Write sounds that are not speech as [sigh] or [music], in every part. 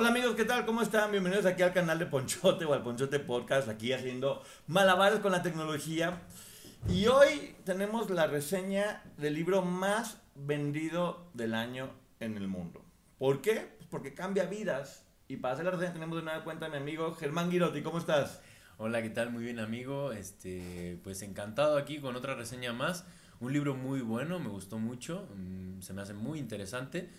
Hola amigos, ¿qué tal? ¿Cómo están? Bienvenidos aquí al canal de Ponchote o al Ponchote Podcast, aquí haciendo malabares con la tecnología. Y hoy tenemos la reseña del libro más vendido del año en el mundo. ¿Por qué? Pues porque cambia vidas. Y para hacer la reseña tenemos de nueva cuenta a mi amigo Germán Girotti. ¿Cómo estás? Hola, ¿qué tal? Muy bien, amigo. Este, pues encantado aquí con otra reseña más. Un libro muy bueno, me gustó mucho, mm, se me hace muy interesante.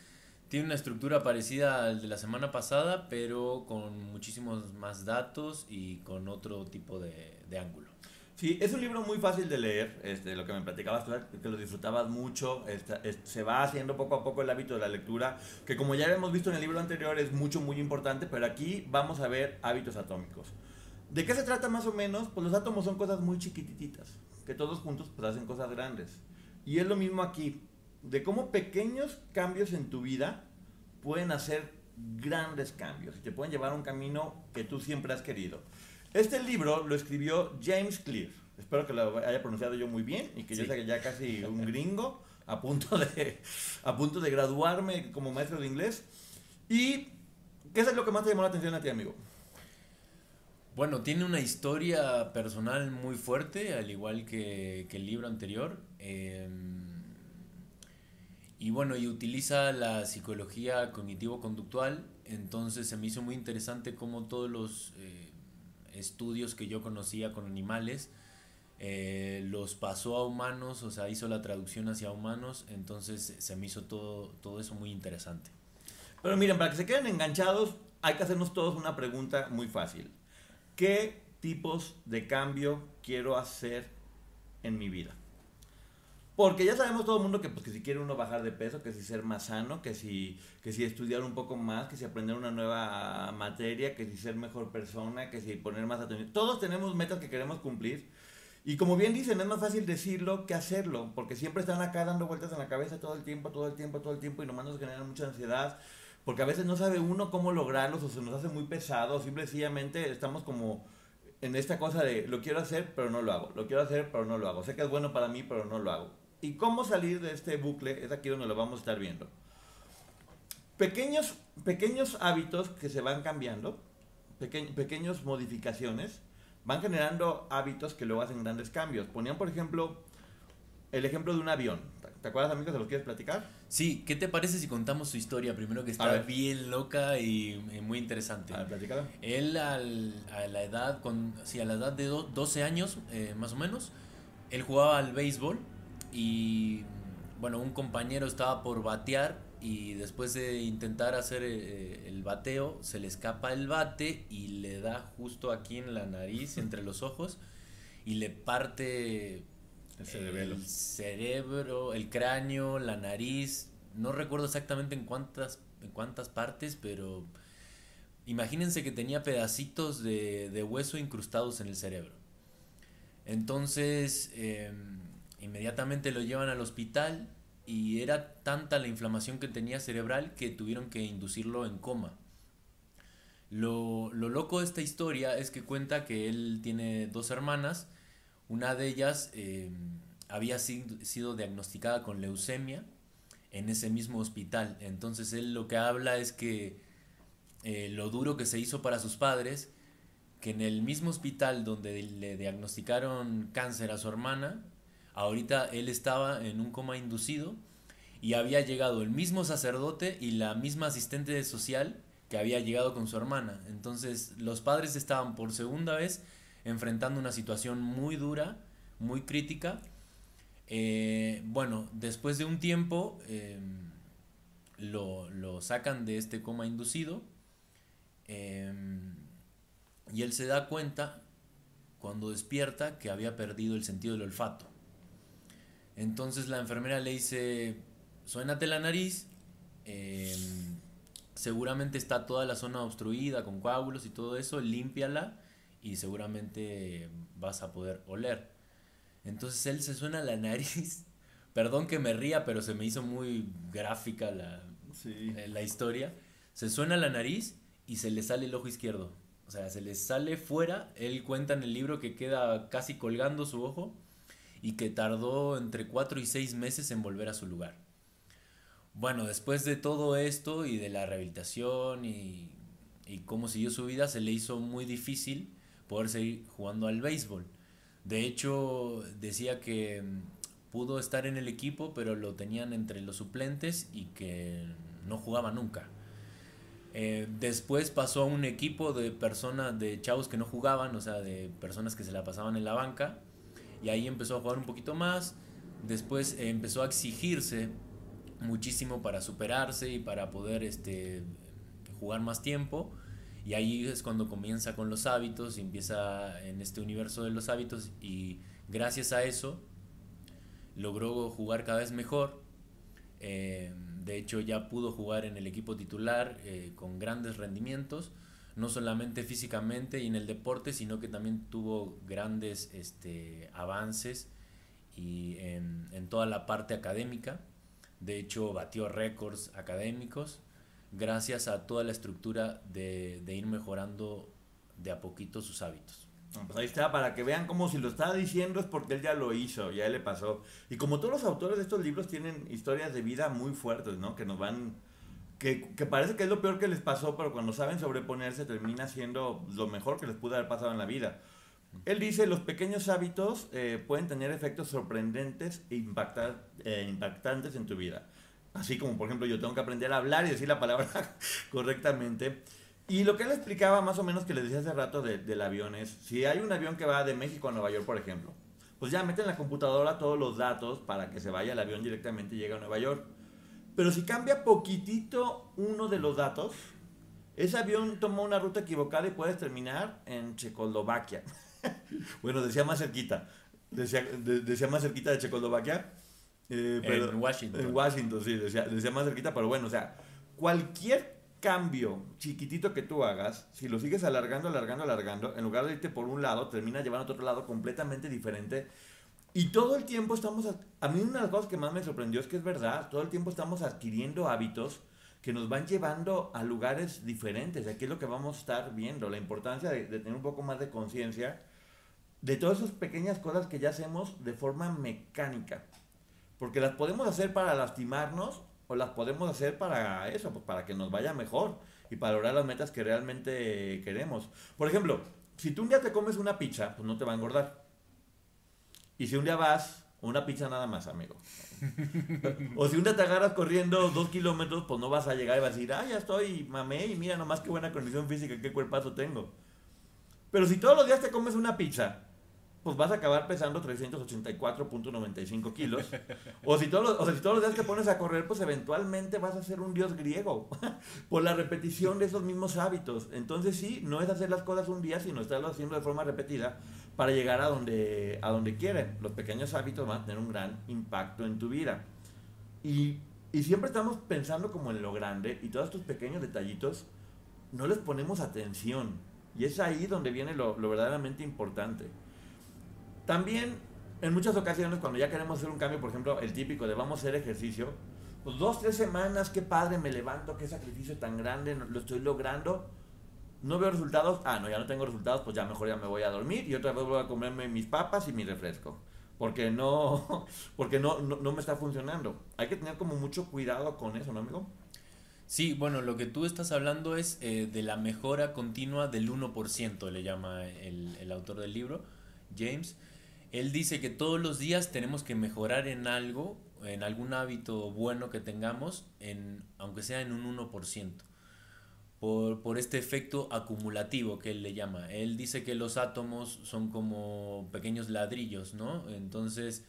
Tiene una estructura parecida al de la semana pasada, pero con muchísimos más datos y con otro tipo de, de ángulo. Sí, es un libro muy fácil de leer, este, lo que me platicabas que lo disfrutabas mucho, esta- es- se va haciendo poco a poco el hábito de la lectura, que como ya hemos visto en el libro anterior es mucho, muy importante, pero aquí vamos a ver hábitos atómicos. ¿De qué se trata más o menos? Pues los átomos son cosas muy chiquititas, que todos juntos pues hacen cosas grandes. Y es lo mismo aquí, de cómo pequeños cambios en tu vida pueden hacer grandes cambios y te pueden llevar a un camino que tú siempre has querido. Este libro lo escribió James Clear. Espero que lo haya pronunciado yo muy bien y que yo sea que ya casi un gringo a punto de a punto de graduarme como maestro de inglés. ¿Y qué es lo que más te llamó la atención a ti, amigo? Bueno, tiene una historia personal muy fuerte, al igual que, que el libro anterior. eh, y bueno, y utiliza la psicología cognitivo-conductual. Entonces se me hizo muy interesante cómo todos los eh, estudios que yo conocía con animales eh, los pasó a humanos, o sea, hizo la traducción hacia humanos. Entonces se me hizo todo, todo eso muy interesante. Pero miren, para que se queden enganchados, hay que hacernos todos una pregunta muy fácil. ¿Qué tipos de cambio quiero hacer en mi vida? Porque ya sabemos todo el mundo que, pues, que si quiere uno bajar de peso, que si ser más sano, que si, que si estudiar un poco más, que si aprender una nueva materia, que si ser mejor persona, que si poner más atención. Todos tenemos metas que queremos cumplir. Y como bien dicen, es más fácil decirlo que hacerlo, porque siempre están acá dando vueltas en la cabeza todo el tiempo, todo el tiempo, todo el tiempo, y nomás nos generan mucha ansiedad, porque a veces no sabe uno cómo lograrlos, o se nos hace muy pesado, o simplemente estamos como en esta cosa de lo quiero hacer, pero no lo hago, lo quiero hacer, pero no lo hago, sé que es bueno para mí, pero no lo hago. ¿Y cómo salir de este bucle? Es aquí donde lo vamos a estar viendo. Pequeños, pequeños hábitos que se van cambiando, peque- pequeñas modificaciones, van generando hábitos que luego hacen grandes cambios. Ponían, por ejemplo, el ejemplo de un avión. ¿Te acuerdas, amigos? ¿Se los quieres platicar? Sí, ¿qué te parece si contamos su historia primero que está bien loca y, y muy interesante? A ver. Él al- a la edad con sí, a la edad de do- 12 años eh, más o menos, él jugaba al béisbol y bueno, un compañero estaba por batear y después de intentar hacer eh, el bateo se le escapa el bate y le da justo aquí en la nariz, entre los ojos y le parte El cerebro, el cráneo, la nariz. No recuerdo exactamente en cuántas, en cuántas partes, pero imagínense que tenía pedacitos de, de hueso incrustados en el cerebro. Entonces, eh, inmediatamente lo llevan al hospital y era tanta la inflamación que tenía cerebral que tuvieron que inducirlo en coma. Lo, lo loco de esta historia es que cuenta que él tiene dos hermanas, una de ellas eh, había si- sido diagnosticada con leucemia en ese mismo hospital. Entonces él lo que habla es que eh, lo duro que se hizo para sus padres, que en el mismo hospital donde le diagnosticaron cáncer a su hermana, ahorita él estaba en un coma inducido y había llegado el mismo sacerdote y la misma asistente social que había llegado con su hermana. Entonces los padres estaban por segunda vez enfrentando una situación muy dura, muy crítica. Eh, bueno, después de un tiempo em, lo, sacan de este coma inducido em, y él se da cuenta cuando despierta que había perdido el sentido del olfato. Entonces la enfermera le dice, suénate la nariz, em, seguramente está toda la zona obstruida con coágulos y todo eso, límpiala y seguramente vas a poder oler. Entonces él se suena la nariz. [laughs] Perdón que me ría, pero se me hizo muy gráfica la, eh, la historia. Se suena la nariz y se le sale el ojo izquierdo. O sea, se le sale fuera. Él cuenta en el libro que queda casi colgando su ojo y que tardó entre 4 y 6 meses en volver a su lugar. Bueno, después de todo esto y de la rehabilitación y, y cómo siguió su vida, se le hizo muy difícil poder seguir jugando al béisbol. De hecho, decía que mm, pudo estar en el equipo, pero lo tenían entre los suplentes y que no jugaba nunca. Eh, después pasó a un equipo de personas, de chavos que no jugaban, o sea, de personas que se la pasaban en la banca. Y ahí empezó a jugar un poquito más. Después empezó a exigirse muchísimo para superarse y para poder este, jugar más tiempo. Y ahí es cuando comienza con los hábitos y empieza en este universo de los hábitos y gracias a eso logró jugar cada vez mejor. Eh, de hecho ya pudo jugar en el equipo titular eh, con grandes rendimientos, no solamente físicamente y en el deporte, sino que también tuvo grandes este, avances y en, en toda la parte académica. De hecho, batió récords académicos gracias a toda la estructura de, ir mejorando de a poquito sus hábitos. Pues ahí está, para que vean cómo si lo está diciendo es porque él ya lo hizo, ya le pasó. Y como todos los autores de estos libros tienen historias de vida muy fuertes, ¿no? Que nos van... Que, parece que es lo peor que les pasó, pero cuando saben sobreponerse termina siendo lo mejor que les pudo haber pasado en la vida. Él dice, los pequeños hábitos eh, pueden tener efectos sorprendentes e eh, impactantes en tu vida. Así como, por ejemplo, yo tengo que aprender a hablar y decir la palabra [laughs] correctamente. Y lo que él explicaba más o menos que les decía hace rato del avión es, si hay un avión que va de México a Nueva York, por ejemplo, pues ya mete en la computadora todos los datos para que se vaya el avión directamente y llegue a Nueva York. Pero si cambia poquitito uno de los datos, ese avión toma una ruta equivocada y puedes terminar en Checoslovaquia. [laughs] bueno, decía más cerquita. Decía, decía más cerquita de Checoslovaquia. Eh, en Washington. En Washington, sí, decía, decía más cerquita, pero bueno, o sea, cualquier cambio chiquitito que tú hagas, si lo sigues alargando, alargando, alargando, en lugar de irte por un lado, termina llevando a otro lado completamente diferente. Y todo el tiempo estamos, a, mí una de las cosas que más me sorprendió es que es verdad, todo el tiempo estamos adquiriendo hábitos que nos van llevando a lugares diferentes. Aquí es lo que vamos a estar viendo, la importancia de, tener un poco más de conciencia de todas esas pequeñas cosas que ya hacemos de forma mecánica. Porque las podemos hacer para lastimarnos o las podemos hacer para eso, pues para que nos vaya mejor y para lograr las metas que realmente queremos. Por ejemplo, si tú un día te comes una pizza, pues no te va a engordar. Y si un día vas, una pizza nada más, amigo. o si un día te agarras corriendo dos kilómetros, pues no vas a llegar y vas a decir, ah, ya estoy, mamé, y mira nomás qué buena condición física, qué cuerpazo tengo. Pero si todos los días te comes una pizza pues vas a acabar pesando 384.95 kilos. o, si todos los, o si todos los días que pones a correr, pues eventualmente vas a ser un dios griego [laughs] por la repetición de esos mismos hábitos. Entonces sí, no es hacer las cosas un día, sino estarlo haciendo de forma repetida para llegar a donde, a donde quieren. Los pequeños hábitos van a tener un gran impacto en tu vida. Y, y siempre estamos pensando como en lo grande y todos estos pequeños detallitos no les ponemos atención. Y es ahí donde viene lo, lo verdaderamente importante. También, en muchas ocasiones, cuando ya queremos hacer un cambio, por ejemplo, el típico de vamos a hacer ejercicio, pues dos, tres semanas, qué padre, me levanto, qué sacrificio tan grande, lo estoy logrando. No veo resultados, ah, no, ya no tengo resultados, pues ya mejor ya me voy a dormir y otra vez voy a comerme mis papas y mi refresco. Porque no, [laughs] porque no, no, me está funcionando. Hay que tener como mucho cuidado con eso, ¿no, amigo? Sí, bueno, lo que tú estás hablando es eh, de la mejora continua del 1%, le llama el, el autor del libro, James. Él dice que todos los días tenemos que mejorar en algo en algún hábito bueno que tengamos, en, aunque sea en un 1%. Por, por, este efecto acumulativo que él le llama. Él dice que los átomos son como pequeños ladrillos, ¿no? Entonces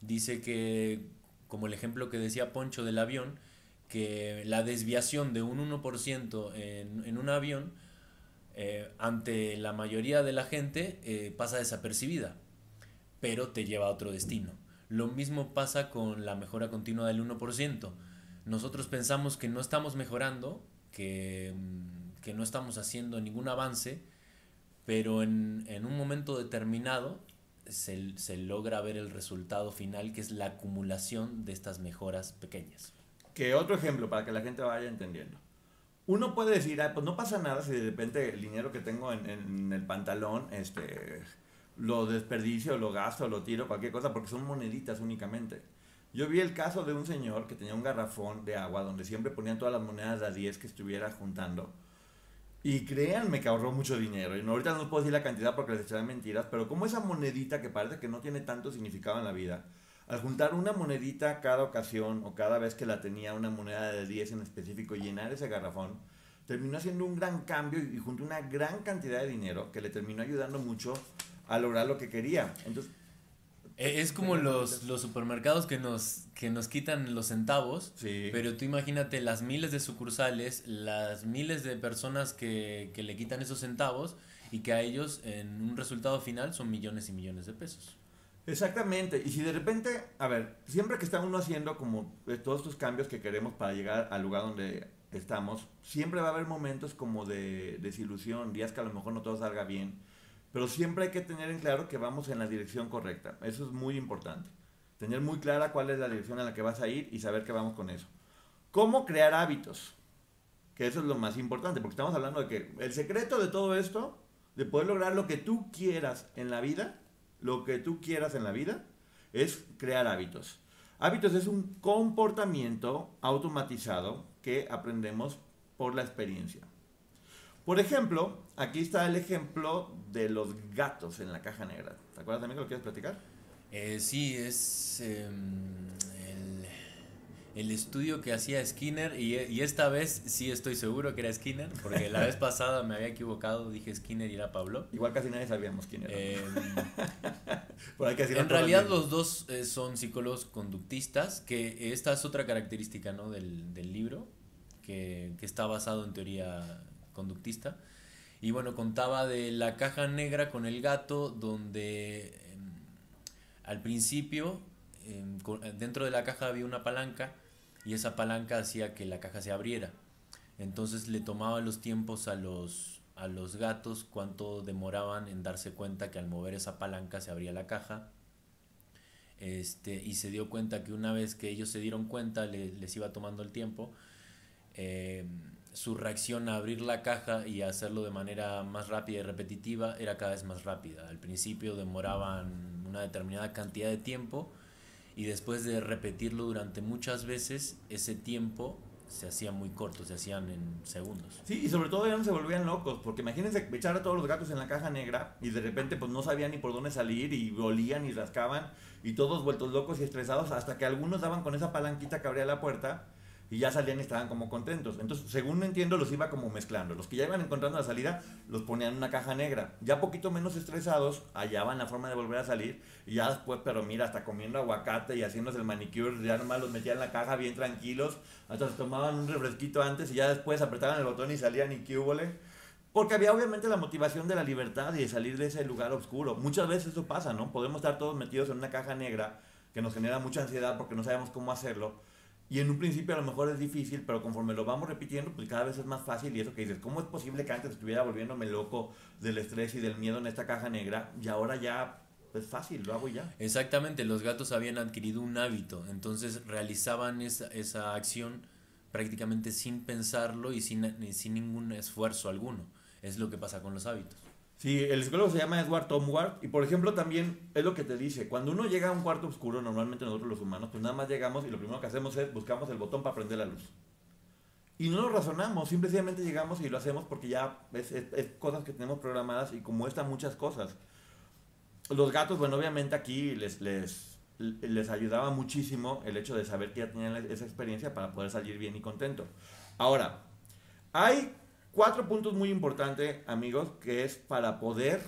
dice que, como el ejemplo que decía Poncho del avión, que la desviación de un 1% en, en un avión eh, ante la mayoría de la gente eh, pasa desapercibida, pero te lleva a otro destino. Lo mismo pasa con la mejora continua del 1%. Nosotros pensamos que no estamos mejorando, que, mm, que no estamos haciendo ningún avance, pero en, en un momento determinado se, se, logra ver el resultado final, que es la acumulación de estas mejoras pequeñas. Que otro ejemplo para que la gente vaya entendiendo. Uno puede decir, ah, pues no pasa nada si de repente el dinero que tengo en, en el pantalón, este, lo desperdicio, lo gasto, lo tiro, cualquier cosa, porque son moneditas únicamente. Yo vi el caso de un señor que tenía un garrafón de agua donde siempre ponían todas las monedas de a 10 que estuviera juntando. Y créanme que ahorró mucho dinero. Y no, ahorita no puedo decir la cantidad porque les echaré mentiras, pero como esa monedita que parece que no tiene tanto significado en la vida, al juntar una monedita cada ocasión o cada vez que la tenía una moneda de 10 en específico y llenar ese garrafón, terminó haciendo un gran cambio y juntó una gran cantidad de dinero que le terminó ayudando mucho a lograr lo que quería. Entonces, es como los, los supermercados que nos, que nos quitan los centavos, sí. pero tú imagínate las miles de sucursales, las miles de personas que, que le quitan esos centavos y que a ellos en un resultado final son millones y millones de pesos. Exactamente, y si de repente, a ver, siempre que está uno haciendo como todos estos cambios que queremos para llegar al lugar donde estamos, siempre va a haber momentos como de desilusión, días que a lo mejor no todo salga bien, pero siempre hay que tener en claro que vamos en la dirección correcta, eso es muy importante, tener muy clara cuál es la dirección en la que vas a ir y saber que vamos con eso. ¿Cómo crear hábitos? Que eso es lo más importante, porque estamos hablando de que el secreto de todo esto, de poder lograr lo que tú quieras en la vida, lo que tú quieras en la vida es crear hábitos. Hábitos es un comportamiento automatizado que aprendemos por la experiencia. Por ejemplo, aquí está el ejemplo de los gatos en la caja negra. ¿Te acuerdas también que lo quieres platicar? Eh, sí, es eh, el, el, estudio que hacía Skinner y, y, esta vez sí estoy seguro que era Skinner, porque la vez [laughs] pasada me había equivocado, dije Skinner y era Pablo. Igual casi nadie sabíamos quién era. Eh, en realidad los dos eh, son psicólogos conductistas, que esta es otra característica ¿no? del, del libro, que, que está basado en teoría conductista. Y bueno, contaba de la caja negra con el gato, donde eh, al principio eh, dentro de la caja había una palanca y esa palanca hacía que la caja se abriera. Entonces le tomaba los tiempos a los, a los gatos cuánto demoraban en darse cuenta que al mover esa palanca se abría la caja. Este, y se dio cuenta que una vez que ellos se dieron cuenta, le, les iba tomando el tiempo. Eh, su reacción a abrir la caja y hacerlo de manera más rápida y repetitiva era cada vez más rápida. Al principio demoraban una determinada cantidad de tiempo y después de repetirlo durante muchas veces, ese tiempo se hacía muy corto, se hacían en segundos. Sí, y sobre todo ya no se volvían locos, porque imagínense echar a todos los gatos en la caja negra y de repente pues no sabían ni por dónde salir y olían y rascaban y todos vueltos locos y estresados hasta que algunos daban con esa palanquita que abría la puerta y ya salían y estaban como contentos. Entonces, según entiendo, los iba como mezclando. Los que ya iban encontrando la salida, los ponían en una caja negra. Ya poquito menos estresados, hallaban la forma de volver a salir. Y ya después, pero mira, hasta comiendo aguacate y haciéndose el manicure, ya nomás los metían en la caja bien tranquilos. Hasta se tomaban un refresquito antes y ya después apretaban el botón y salían y qué Porque había obviamente la motivación de la libertad y de salir de ese lugar oscuro. Muchas veces eso pasa, ¿no? Podemos estar todos metidos en una caja negra que nos genera mucha ansiedad porque no sabemos cómo hacerlo y en un principio a lo mejor es difícil, pero conforme lo vamos repitiendo, pues cada vez es más fácil. Y eso que dices, ¿cómo es posible que antes estuviera volviéndome loco del estrés y del miedo en esta caja negra? Y ahora ya es fácil, lo hago ya. Exactamente, los gatos habían adquirido un hábito, entonces realizaban esa, esa acción prácticamente sin pensarlo y sin, sin ningún esfuerzo alguno. Es lo que pasa con los hábitos. Sí, el psicólogo se llama Edward Tomward y por ejemplo también es lo que te dice, cuando uno llega a un cuarto oscuro, normalmente nosotros los humanos, pues nada más llegamos y lo primero que hacemos es buscamos el botón para prender la luz. Y no lo razonamos, simplemente llegamos y lo hacemos porque ya es, es, es cosas que tenemos programadas y como están muchas cosas. Los gatos, bueno, obviamente aquí les, les les ayudaba muchísimo el hecho de saber que ya tenían esa experiencia para poder salir bien y contento. Ahora, hay cuatro puntos muy importantes, amigos, que es para poder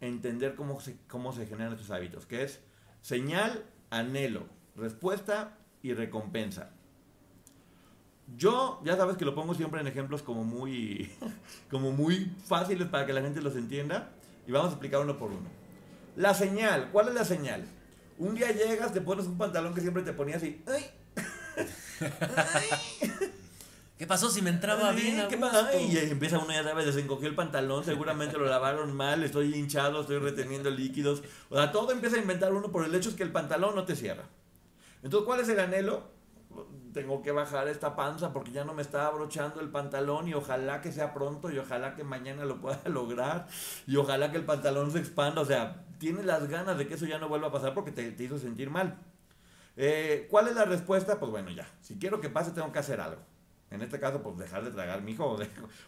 entender cómo se, cómo se generan estos hábitos, que es señal, anhelo, respuesta y recompensa. Yo, ya sabes que lo pongo siempre en ejemplos como muy, [laughs] como muy fáciles para que la gente los entienda y vamos a explicar uno por uno. La señal, ¿cuál es la señal? Un día llegas, te pones un pantalón que siempre te ponías así. ¡Ay! [laughs] ¿Qué pasó si me entraba bien? ¿Qué pasó? Y empieza uno, ya sabes, desencogió el pantalón, seguramente lo lavaron mal, estoy hinchado, estoy reteniendo líquidos. O sea, todo empieza a inventar uno por el hecho es que el pantalón no te cierra. Entonces, ¿cuál es el anhelo? tengo que bajar esta panza porque ya no me está abrochando el pantalón y ojalá que sea pronto y ojalá que mañana lo pueda [laughs] lograr y ojalá que el pantalón se expanda. O sea, tienes las ganas de que eso ya no vuelva a pasar porque te, hizo sentir mal. Eh, ¿Cuál es la respuesta? Pues bueno, ya, si quiero que pase tengo que hacer algo. En este caso, pues dejar de tragar mijo [laughs] o,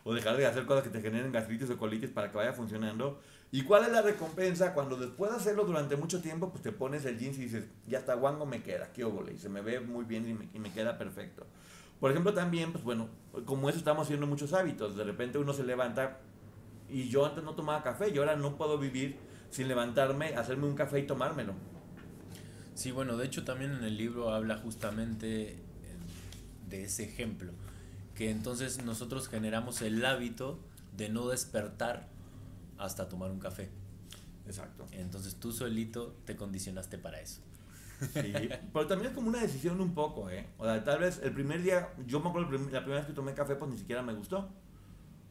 o dejar de hacer cosas que te generen gastritis o colitis para que vaya funcionando. ¿Y cuál es la recompensa? Cuando después de hacerlo durante mucho tiempo, pues te pones el jeans y dices, ya está guango me queda, qué óvole, y se me ve muy bien y me, y me, queda perfecto. Por ejemplo, también, pues bueno, como eso estamos haciendo muchos hábitos. De repente uno se levanta y yo antes no tomaba café y ahora no puedo vivir sin levantarme, hacerme un café y tomármelo. Sí, bueno, de hecho también en el libro habla justamente de ese ejemplo, que entonces nosotros generamos el hábito de no despertar hasta tomar un café. Exacto. Entonces tú solito te condicionaste para eso. Sí, pero también es como una decisión un poco, ¿eh? O sea, tal vez el primer día, yo me acuerdo la primera vez que tomé café, pues ni siquiera me gustó.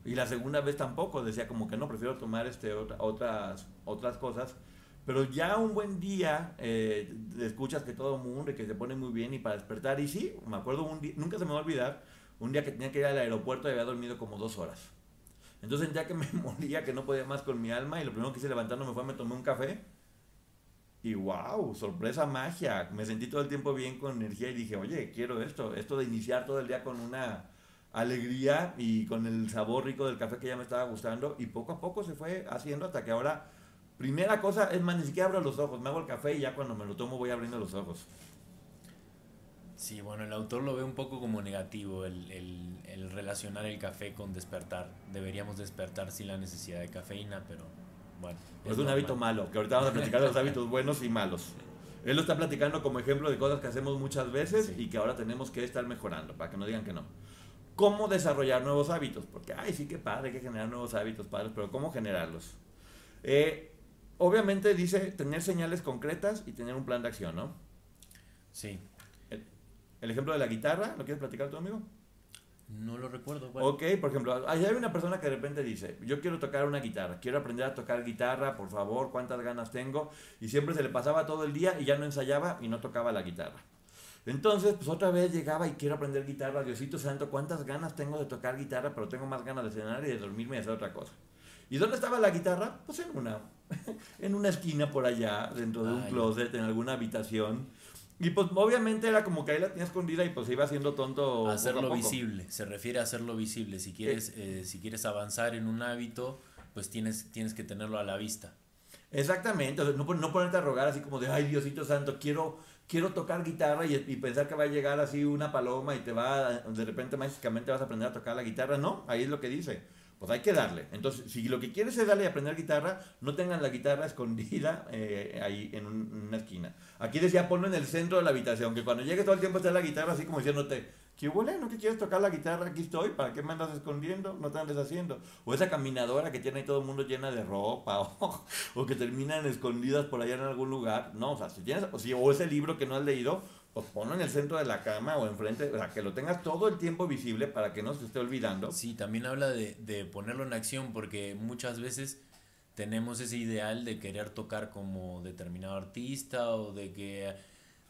Y la segunda vez tampoco, decía como que no, prefiero tomar este, otras, otras cosas. Pero ya un buen día eh, escuchas que todo mundo y que se pone muy bien y para despertar. Y sí, me acuerdo un día, nunca se me va a olvidar, un día que tenía que ir al aeropuerto y había dormido como dos horas. Entonces ya que me [laughs] moría, que no podía más con mi alma y lo primero que hice levantarme fue me tomé un café. Y wow, sorpresa magia. Me sentí todo el tiempo bien con energía y dije, oye, quiero esto. Esto de iniciar todo el día con una alegría y con el sabor rico del café que ya me estaba gustando. Y poco a poco se fue haciendo hasta que ahora, primera cosa, es más, ni siquiera abro los ojos. Me hago el café y ya cuando me lo tomo voy abriendo los ojos. Sí, bueno, el autor lo ve un poco como negativo, el, relacionar el café con despertar. Deberíamos despertar sin la necesidad de cafeína, pero bueno. Es, un hábito malo, que ahorita vamos a platicar de los hábitos buenos y malos. Él lo está platicando como ejemplo de cosas que hacemos muchas veces y que ahora tenemos que estar mejorando, para que no digan que no. ¿Cómo desarrollar nuevos hábitos? Porque, ay, sí que padre, hay que generar nuevos hábitos, padres, pero ¿cómo generarlos? Eh, obviamente dice tener señales concretas y tener un plan de acción, ¿no? Sí. El ejemplo de la guitarra, ¿lo quieres platicar tu amigo? No lo recuerdo. Ok, por ejemplo, hay una persona que de repente dice, yo quiero tocar una guitarra, quiero aprender a tocar guitarra, por favor, cuántas ganas tengo. Y siempre se le pasaba todo el día y ya no ensayaba y no tocaba la guitarra. Entonces, pues otra vez llegaba y quiero aprender guitarra, Diosito Santo, cuántas ganas tengo de tocar guitarra, pero tengo más ganas de cenar y de dormirme y hacer otra cosa. ¿Y dónde estaba la guitarra? Pues en una, [laughs] en una esquina por allá, dentro de un closet, en alguna habitación. Y pues obviamente era como que ahí la tenía escondida y pues iba haciendo tonto. Hacerlo visible, se refiere a hacerlo visible. Si quieres, eh. Eh, si quieres avanzar en un hábito, pues tienes, tienes que tenerlo a la vista. Exactamente, no, no ponerte a rogar así como de, ay Diosito Santo, quiero, quiero tocar guitarra y, y, pensar que va a llegar así una paloma y te va, de repente mágicamente vas a aprender a tocar la guitarra. No, ahí es lo que dice pues hay que darle. Entonces, si lo que quieres es darle a aprender guitarra, no tengan la guitarra escondida eh, ahí en, una esquina. Aquí decía, ponlo en el centro de la habitación, que cuando llegue todo el tiempo esté la guitarra así como diciéndote, ¿qué huele? ¿No que quieres tocar la guitarra? Aquí estoy, ¿para qué me andas escondiendo? No te andes haciendo. O esa caminadora que tiene ahí todo el mundo llena de ropa, [laughs] o, que terminan escondidas por allá en algún lugar. No, o sea, si tienes, o, si, o ese libro que no has leído, pues ponlo en el centro de la cama o enfrente, o sea, que lo tengas todo el tiempo visible para que no se esté olvidando. Sí, también habla de, de ponerlo en acción porque muchas veces tenemos ese ideal de querer tocar como determinado artista o de que,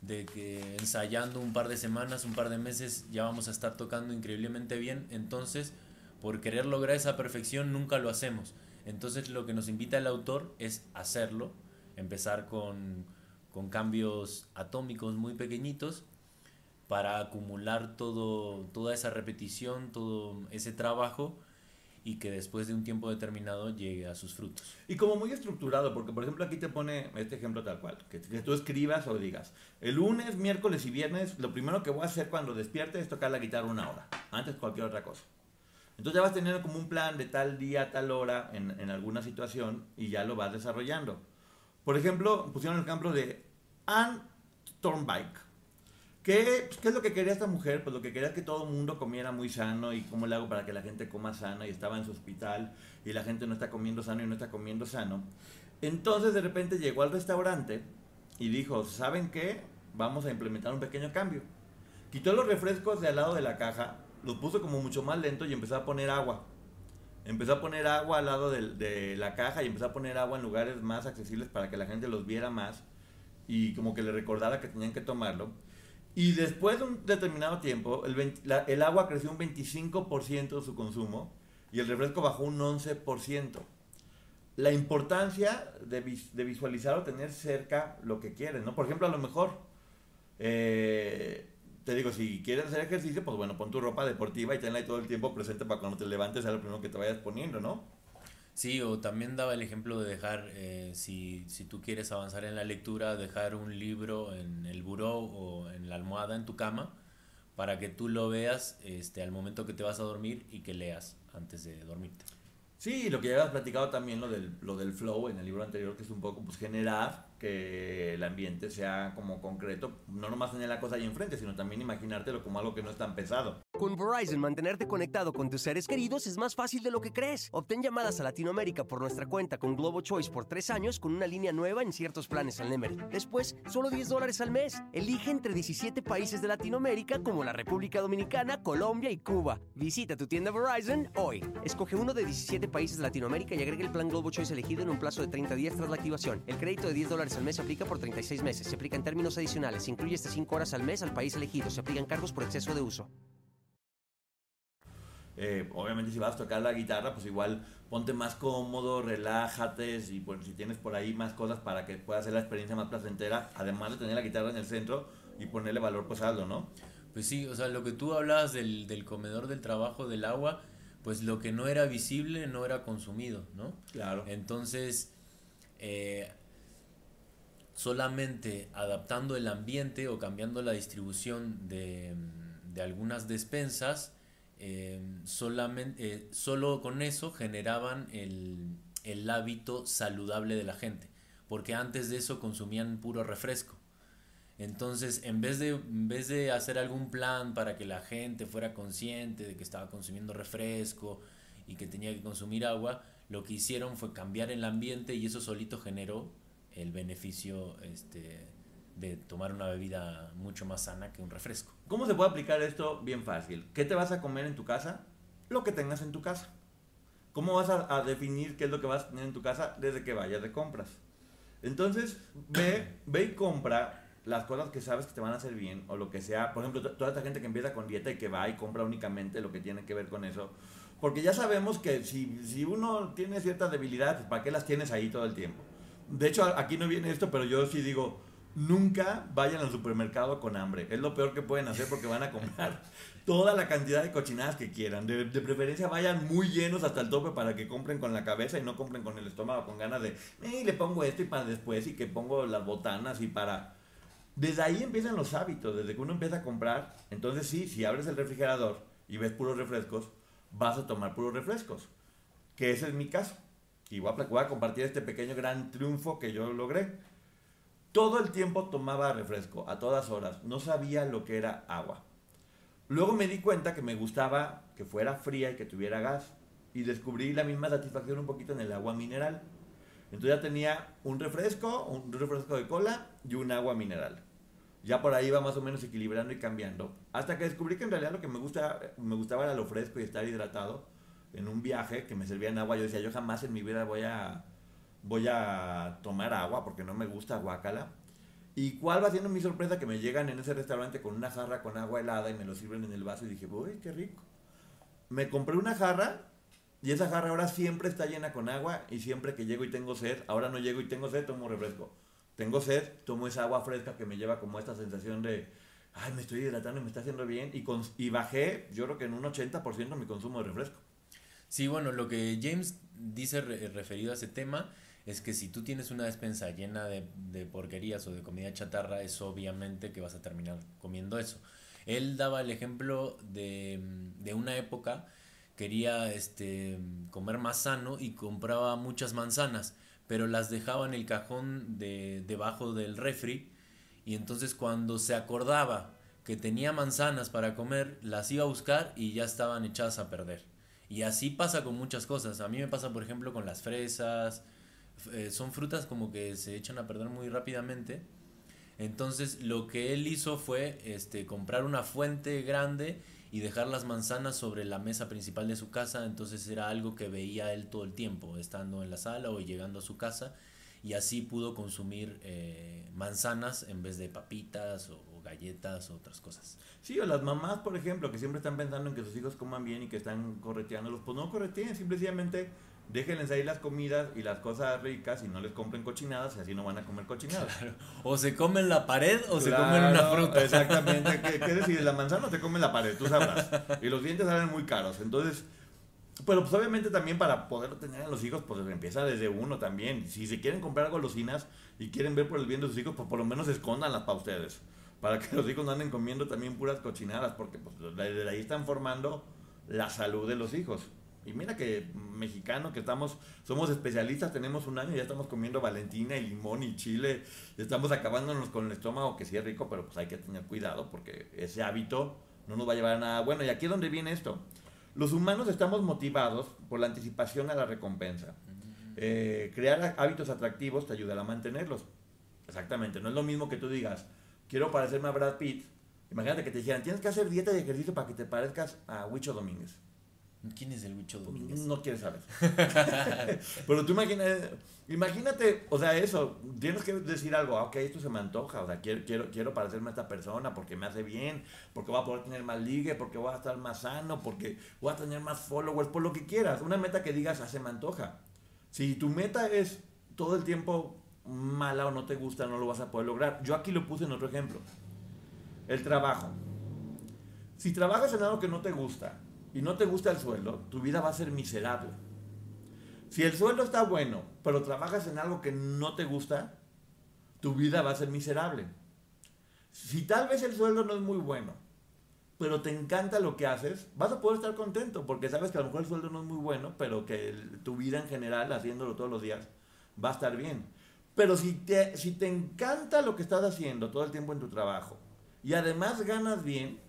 de que ensayando un par de semanas, un par de meses ya vamos a estar tocando increíblemente bien, entonces por querer lograr esa perfección nunca lo hacemos. Entonces lo que nos invita el autor es hacerlo, empezar con con cambios atómicos muy pequeñitos para acumular todo, toda esa repetición, todo ese trabajo y que después de un tiempo determinado llegue a sus frutos. Y como muy estructurado, porque por ejemplo aquí te pone este ejemplo tal cual, que, tú escribas o digas, el lunes, miércoles y viernes, lo primero que voy a hacer cuando despierte es tocar la guitarra una hora, antes cualquier otra cosa. Entonces ya vas teniendo como un plan de tal día, tal hora en, en alguna situación y ya lo vas desarrollando. Por ejemplo, pusieron el ejemplo de Anne Thornbike ¿Qué, ¿Qué, es lo que quería esta mujer? Pues lo que quería es que todo el mundo comiera muy sano y cómo le hago para que la gente coma sana y estaba en su hospital y la gente no está comiendo sano y no está comiendo sano. Entonces de repente llegó al restaurante y dijo, ¿saben qué? Vamos a implementar un pequeño cambio. Quitó los refrescos de al lado de la caja, los puso como mucho más lento y empezó a poner agua. Empezó a poner agua al lado de, de la caja y empezó a poner agua en lugares más accesibles para que la gente los viera más y como que le recordara que tenían que tomarlo. Y después de un determinado tiempo, el, la, el agua creció un 25% de su consumo y el refresco bajó un 11%. La importancia de, de, visualizar o tener cerca lo que quieres, ¿no? Por ejemplo, a lo mejor, eh, te digo, si quieres hacer ejercicio, pues bueno, pon tu ropa deportiva y tenla ahí todo el tiempo presente para cuando te levantes sea lo primero que te vayas poniendo, ¿no? Sí, o también daba el ejemplo de dejar, eh, si, si tú quieres avanzar en la lectura, dejar un libro en el buró o en la almohada en tu cama para que tú lo veas este, al momento que te vas a dormir y que leas antes de dormirte. Sí, lo que ya habías platicado también, lo del, lo del flow en el libro anterior, que es un poco pues, generar que el ambiente sea como concreto, no nomás tener la cosa ahí enfrente, sino también imaginártelo como algo que no es tan pesado. Con Verizon, mantenerte conectado con tus seres queridos es más fácil de lo que crees. Obtén llamadas a Latinoamérica por nuestra cuenta con Globo Choice por tres años con una línea nueva en ciertos planes al Nemery. Después, solo 10 dólares al mes. Elige entre 17 países de Latinoamérica como la República Dominicana, Colombia y Cuba. Visita tu tienda Verizon hoy. Escoge uno de 17 países de Latinoamérica y agrega el plan Globo Choice elegido en un plazo de 30 días tras la activación. El crédito de 10 dólares al mes se aplica por 36 meses. Se aplica en términos adicionales. Se incluye hasta 5 horas al mes al país elegido. Se aplican cargos por exceso de uso. Eh, obviamente si vas a tocar la guitarra, pues igual ponte más cómodo, relájate y pues si tienes por ahí más cosas para que pueda ser la experiencia más placentera, además de tener la guitarra en el centro y ponerle valor pues algo, ¿no? Pues sí, o sea, lo que tú hablabas del, del comedor del trabajo, del agua, pues lo que no era visible no era consumido, ¿no? Claro. Entonces, eh, solamente adaptando el ambiente o cambiando la distribución de, de algunas despensas, eh, solamente, eh, solo con eso generaban el, el, hábito saludable de la gente, porque antes de eso consumían puro refresco. Entonces, en vez, de, en vez de hacer algún plan para que la gente fuera consciente de que estaba consumiendo refresco y que tenía que consumir agua, lo que hicieron fue cambiar el ambiente y eso solito generó el beneficio este, de tomar una bebida mucho más sana que un refresco. ¿Cómo se puede aplicar esto? Bien fácil. ¿Qué te vas a comer en tu casa? Lo que tengas en tu casa. ¿Cómo vas a, definir qué es lo que vas a tener en tu casa desde que vayas de compras? Entonces, ve, ve y compra las cosas que sabes que te van a hacer bien o lo que sea. Por ejemplo, toda esta gente que empieza con dieta y que va y compra únicamente lo que tiene que ver con eso. Porque ya sabemos que si, si uno tiene ciertas debilidades, ¿para qué las tienes ahí todo el tiempo? De hecho, aquí no viene esto, pero yo sí digo, nunca vayan al supermercado con hambre. Es lo peor que pueden hacer porque van a comprar [laughs] toda la cantidad de cochinadas que quieran. De, de, preferencia vayan muy llenos hasta el tope para que compren con la cabeza y no compren con el estómago, con ganas de, eh, le pongo esto y para después y que pongo las botanas y para... Desde ahí empiezan los hábitos, desde que uno empieza a comprar. Entonces sí, si abres el refrigerador y ves puros refrescos, vas a tomar puros refrescos. Que ese es mi caso. Y voy a, compartir este pequeño gran triunfo que yo logré. Todo el tiempo tomaba refresco, a todas horas. No sabía lo que era agua. Luego me di cuenta que me gustaba que fuera fría y que tuviera gas. Y descubrí la misma satisfacción un poquito en el agua mineral. Entonces ya tenía un refresco, un refresco de cola y un agua mineral. Ya por ahí iba más o menos equilibrando y cambiando. Hasta que descubrí que en realidad lo que me, gusta, me gustaba era lo fresco y estar hidratado. En un viaje que me servía en agua, yo decía, yo jamás en mi vida voy a, voy a tomar agua porque no me gusta guacala. ¿Y cuál va siendo mi sorpresa? Que me llegan en ese restaurante con una jarra con agua helada y me lo sirven en el vaso y dije, uy, qué rico. Me compré una jarra y esa jarra ahora siempre está llena con agua y siempre que llego y tengo sed, ahora no llego y tengo sed, tomo refresco. Tengo sed, tomo esa agua fresca que me lleva como esta sensación de, ay, me estoy hidratando y me está haciendo bien. Y, con, y bajé, yo creo que en un 80% mi consumo de refresco. Sí, bueno, lo que James dice referido a ese tema es que si tú tienes una despensa llena de, de, porquerías o de comida chatarra, es obviamente que vas a terminar comiendo eso. Él daba el ejemplo de, de una época, quería este, comer más sano y compraba muchas manzanas, pero las dejaba en el cajón de, debajo del refri y entonces cuando se acordaba que tenía manzanas para comer, las iba a buscar y ya estaban echadas a perder. Y así pasa con muchas cosas. A mí me pasa, por ejemplo, con las fresas. Eh, son frutas como que se echan a perder muy rápidamente. Entonces lo que él hizo fue este, comprar una fuente grande y dejar las manzanas sobre la mesa principal de su casa. Entonces era algo que veía él todo el tiempo, estando en la sala o llegando a su casa. Y así pudo consumir eh, manzanas en vez de papitas o galletas o otras cosas. Sí, o las mamás, por ejemplo, que siempre están pensando en que sus hijos coman bien y que están correteándolos, pues no correteen, simplemente déjenles ahí las comidas y las cosas ricas y no les compren cochinadas y así no van a comer cochinadas. O se comen la pared o se comen una fruta. Exactamente. ¿Qué, ¿Qué, decides? ¿La manzana o te comen la pared? Tú sabrás. Y los dientes salen muy caros. Entonces, pero pues obviamente también para poder tener a los hijos, pues empieza desde uno también. Si se quieren comprar golosinas y quieren ver por el bien de sus hijos, pues por lo menos escóndanlas para ustedes para que los hijos no anden comiendo también puras cochinadas, porque pues, desde ahí están formando la salud de los hijos. Y mira que mexicano que estamos, somos especialistas, tenemos un año y ya estamos comiendo valentina y limón y chile, y estamos acabándonos con el estómago, que sí es rico, pero pues hay que tener cuidado porque ese hábito no nos va a llevar a nada bueno. Y aquí es donde viene esto. Los humanos estamos motivados por la anticipación a la recompensa. Eh, crear hábitos atractivos te ayudará a mantenerlos. Exactamente, no es lo mismo que tú digas, quiero parecerme a Brad Pitt, imagínate que te dijeran, tienes que hacer dieta y ejercicio para que te parezcas a Huicho Domínguez. ¿Quién es el Huicho Domínguez? No quieres saber. [laughs] Pero tú imagínate, imagínate, o sea, eso, tienes que decir algo, ah, ok, esto se me antoja, o sea, quiero, quiero, quiero parecerme a esta persona porque me hace bien, porque voy a poder tener más ligue, porque voy a estar más sano, porque voy a tener más followers, por lo que quieras. Una meta que digas, ah, se me antoja. Si tu meta es todo el tiempo mala o no te gusta, no lo vas a poder lograr. Yo aquí lo puse en otro ejemplo. El trabajo. Si trabajas en algo que no te gusta y no te gusta el sueldo, tu vida va a ser miserable. Si el sueldo está bueno, pero trabajas en algo que no te gusta, tu vida va a ser miserable. Si tal vez el sueldo no es muy bueno, pero te encanta lo que haces, vas a poder estar contento porque sabes que a lo mejor el sueldo no es muy bueno, pero que tu vida en general, haciéndolo todos los días, va a estar bien. Pero si te, si te encanta lo que estás haciendo todo el tiempo en tu trabajo y además ganas bien,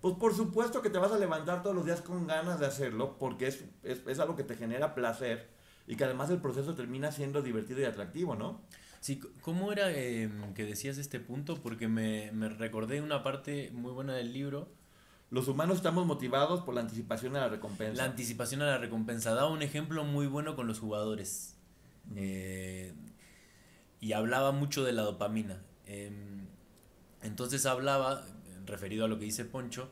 pues por supuesto que te vas a levantar todos los días con ganas de hacerlo porque es, es, algo que te genera placer y que además el proceso termina siendo divertido y atractivo, ¿no? Sí, ¿cómo era em, que decías este punto? Porque me, me recordé una parte muy buena del libro. Los humanos estamos motivados por la anticipación a la recompensa. La anticipación a la recompensa. Da un ejemplo muy bueno con los jugadores. Eh, y hablaba mucho de la dopamina. Em, entonces hablaba, referido a lo que dice Poncho,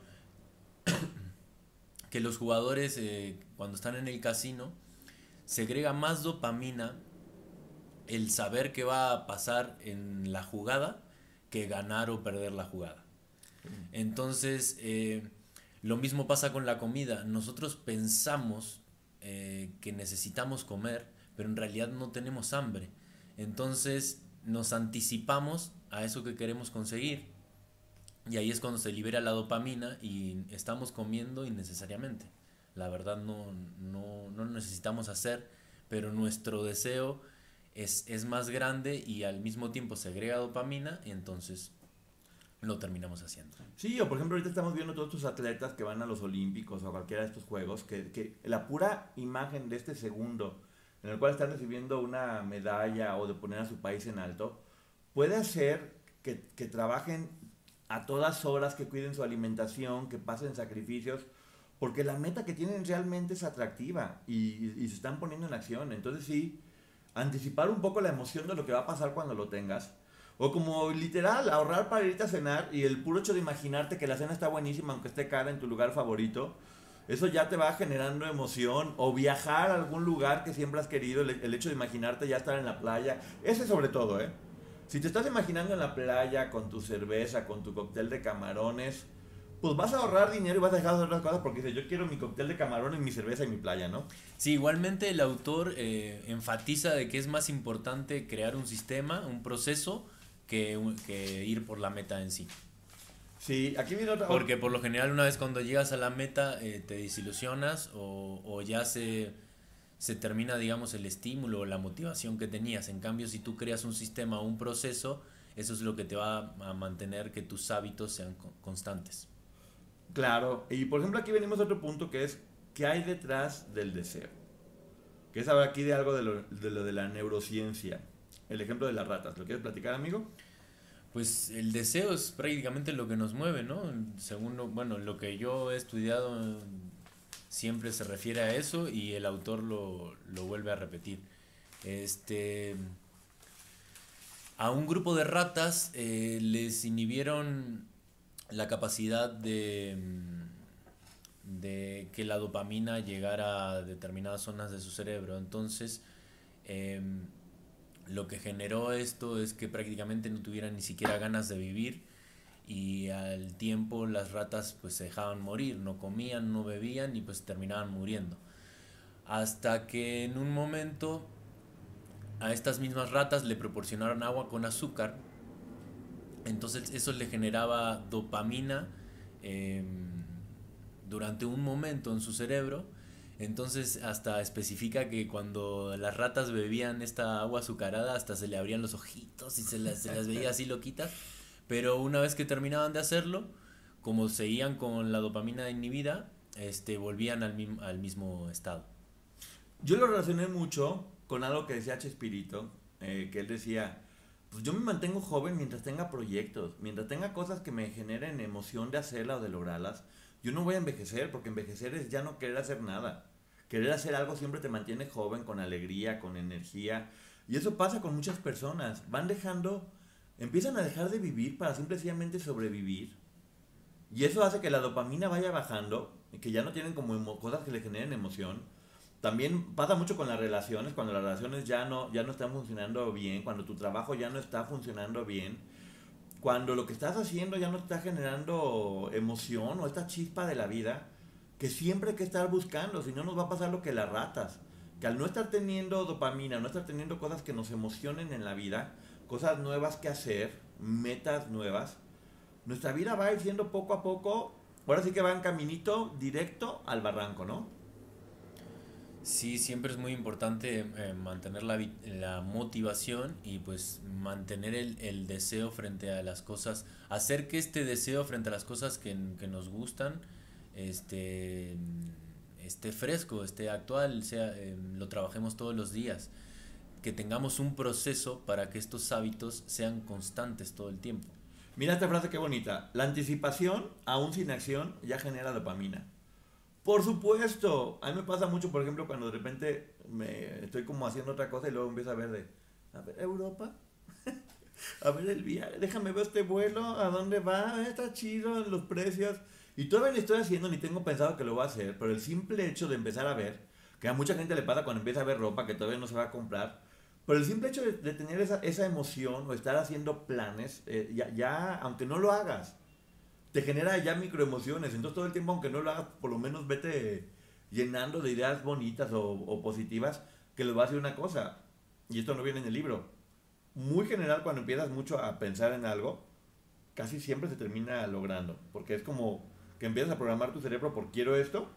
[coughs] que los jugadores eh, cuando están en el casino segrega más dopamina el saber qué va a pasar en la jugada que ganar o perder la jugada. Entonces, eh, lo mismo pasa con la comida. Nosotros pensamos eh, que necesitamos comer, pero en realidad no tenemos hambre. Entonces nos anticipamos a eso que queremos conseguir. Y ahí es cuando se libera la dopamina y estamos comiendo innecesariamente. La verdad no, no, no necesitamos hacer, pero nuestro deseo es, es, más grande y al mismo tiempo se agrega dopamina y entonces lo terminamos haciendo. Sí, o por ejemplo ahorita estamos viendo todos estos atletas que van a los Olímpicos o a cualquiera de estos Juegos, que, que la pura imagen de este segundo en el cual están recibiendo una medalla o de poner a su país en alto, puede hacer que, que trabajen a todas horas, que cuiden su alimentación, que pasen sacrificios, porque la meta que tienen realmente es atractiva y, y, se están poniendo en acción. Entonces sí, anticipar un poco la emoción de lo que va a pasar cuando lo tengas. O como literal, ahorrar para irte a cenar y el puro hecho de imaginarte que la cena está buenísima, aunque esté cara en tu lugar favorito, eso ya te va generando emoción. O viajar a algún lugar que siempre has querido, el, hecho de imaginarte ya estar en la playa. Ese sobre todo, ¿eh? Si te estás imaginando en la playa con tu cerveza, con tu cóctel de camarones, pues vas a ahorrar dinero y vas a dejar de hacer otras cosas porque dice, yo quiero mi cóctel de camarones, mi cerveza y mi playa, ¿no? Sí, igualmente el autor eh, enfatiza de que es más importante crear un sistema, un proceso, que, que ir por la meta en sí. Sí, aquí viene otra... Porque por lo general una vez cuando llegas a la meta eh, te desilusionas o, o ya se, se termina, digamos, el estímulo o la motivación que tenías. En cambio, si tú creas un sistema o un proceso, eso es lo que te va a mantener que tus hábitos sean constantes. Claro, y por ejemplo aquí venimos a otro punto que es, ¿qué hay detrás del deseo? Que es hablar aquí de algo de lo, de lo de la neurociencia. El ejemplo de las ratas. ¿Lo quieres platicar, amigo? Pues el deseo es prácticamente lo que nos mueve, ¿no? Según, lo, bueno, lo que yo he estudiado siempre se refiere a eso y el autor lo, lo vuelve a repetir. Este, a un grupo de ratas eh, les inhibieron la capacidad de, de que la dopamina llegara a determinadas zonas de su cerebro. Entonces, em, lo que generó esto es que prácticamente no tuvieran ni siquiera ganas de vivir y al tiempo las ratas pues se dejaban morir, no comían, no bebían y pues terminaban muriendo. Hasta que en un momento a estas mismas ratas le proporcionaron agua con azúcar entonces eso le generaba dopamina em, durante un momento en su cerebro. Entonces hasta especifica que cuando las ratas bebían esta agua azucarada hasta se le abrían los ojitos y se las, veía así loquitas. Pero una vez que terminaban de hacerlo, como seguían con la dopamina inhibida, este, volvían al, al mismo estado. Yo lo relacioné mucho con algo que decía Chespirito, eh, que él decía, pues yo me mantengo joven mientras tenga proyectos, mientras tenga cosas que me generen emoción de hacerlas o de lograrlas. Yo no voy a envejecer, porque envejecer es ya no querer hacer nada. Querer hacer algo siempre te mantiene joven, con alegría, con energía. Y eso pasa con muchas personas. Van dejando, empiezan a dejar de vivir para simplemente sobrevivir. Y eso hace que la dopamina vaya bajando, que ya no tienen como cosas que le generen emoción también pasa mucho con las relaciones, cuando las relaciones ya no, ya no están funcionando bien, cuando tu trabajo ya no está funcionando bien, cuando lo que estás haciendo ya no está generando emoción o esta chispa de la vida, que siempre hay que estar buscando, si no nos va a pasar lo que las ratas, que al no estar teniendo dopamina, no estar teniendo cosas que nos emocionen en la vida, cosas nuevas que hacer, metas nuevas, nuestra vida va a ir siendo poco a poco, ahora sí que va en caminito directo al barranco, ¿no? Sí, siempre es muy importante eh, mantener la, la, motivación y pues mantener el, el, deseo frente a las cosas, hacer que este deseo frente a las cosas que, que nos gustan este, esté fresco, esté actual, sea, eh, lo trabajemos todos los días, que tengamos un proceso para que estos hábitos sean constantes todo el tiempo. Mira esta frase qué bonita, la anticipación aún sin acción ya genera dopamina. Por supuesto. A mí me pasa mucho, por ejemplo, cuando de repente me estoy como haciendo otra cosa y luego empiezo a ver de, a ver, Europa. [laughs] a ver el viaje, déjame ver este vuelo, a dónde va, está chido los precios. Y todavía lo estoy haciendo, ni tengo pensado que lo voy a hacer, pero el simple hecho de empezar a ver, que a mucha gente le pasa cuando empieza a ver ropa que todavía no se va a comprar, pero el simple hecho de, tener esa, esa, emoción o estar haciendo planes, eh, ya, ya, aunque no lo hagas, te genera ya microemociones. Entonces todo el tiempo, aunque no lo hagas, por lo menos vete llenando de ideas bonitas o, positivas que les va a hacer una cosa. Y esto no viene en el libro. Muy general, cuando empiezas mucho a pensar en algo, casi siempre se termina logrando. Porque es como que empiezas a programar tu cerebro por quiero esto.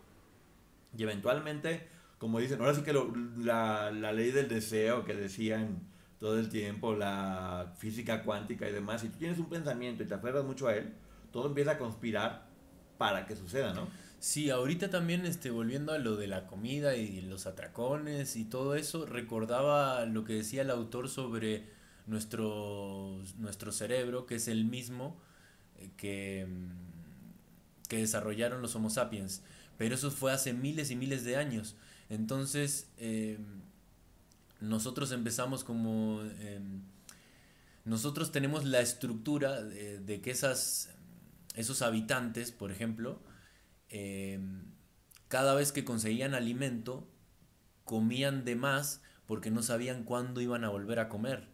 Y eventualmente, como dicen, ahora sí que la, la ley del deseo que decían todo el tiempo, la física cuántica y demás, si tú tienes un pensamiento y te aferras mucho a él, todo empieza a conspirar para que suceda, ¿no? Sí, ahorita también este, volviendo a lo de la comida y los atracones y todo eso, recordaba lo que decía el autor sobre nuestro, nuestro cerebro, que es el mismo eh, que, mm, que desarrollaron los Homo sapiens, pero eso fue hace miles y miles de años. Entonces, em, nosotros empezamos como... Em, nosotros tenemos la estructura de que esas esos habitantes, por ejemplo, em, cada vez que conseguían alimento, comían de más porque no sabían cuándo iban a volver a comer.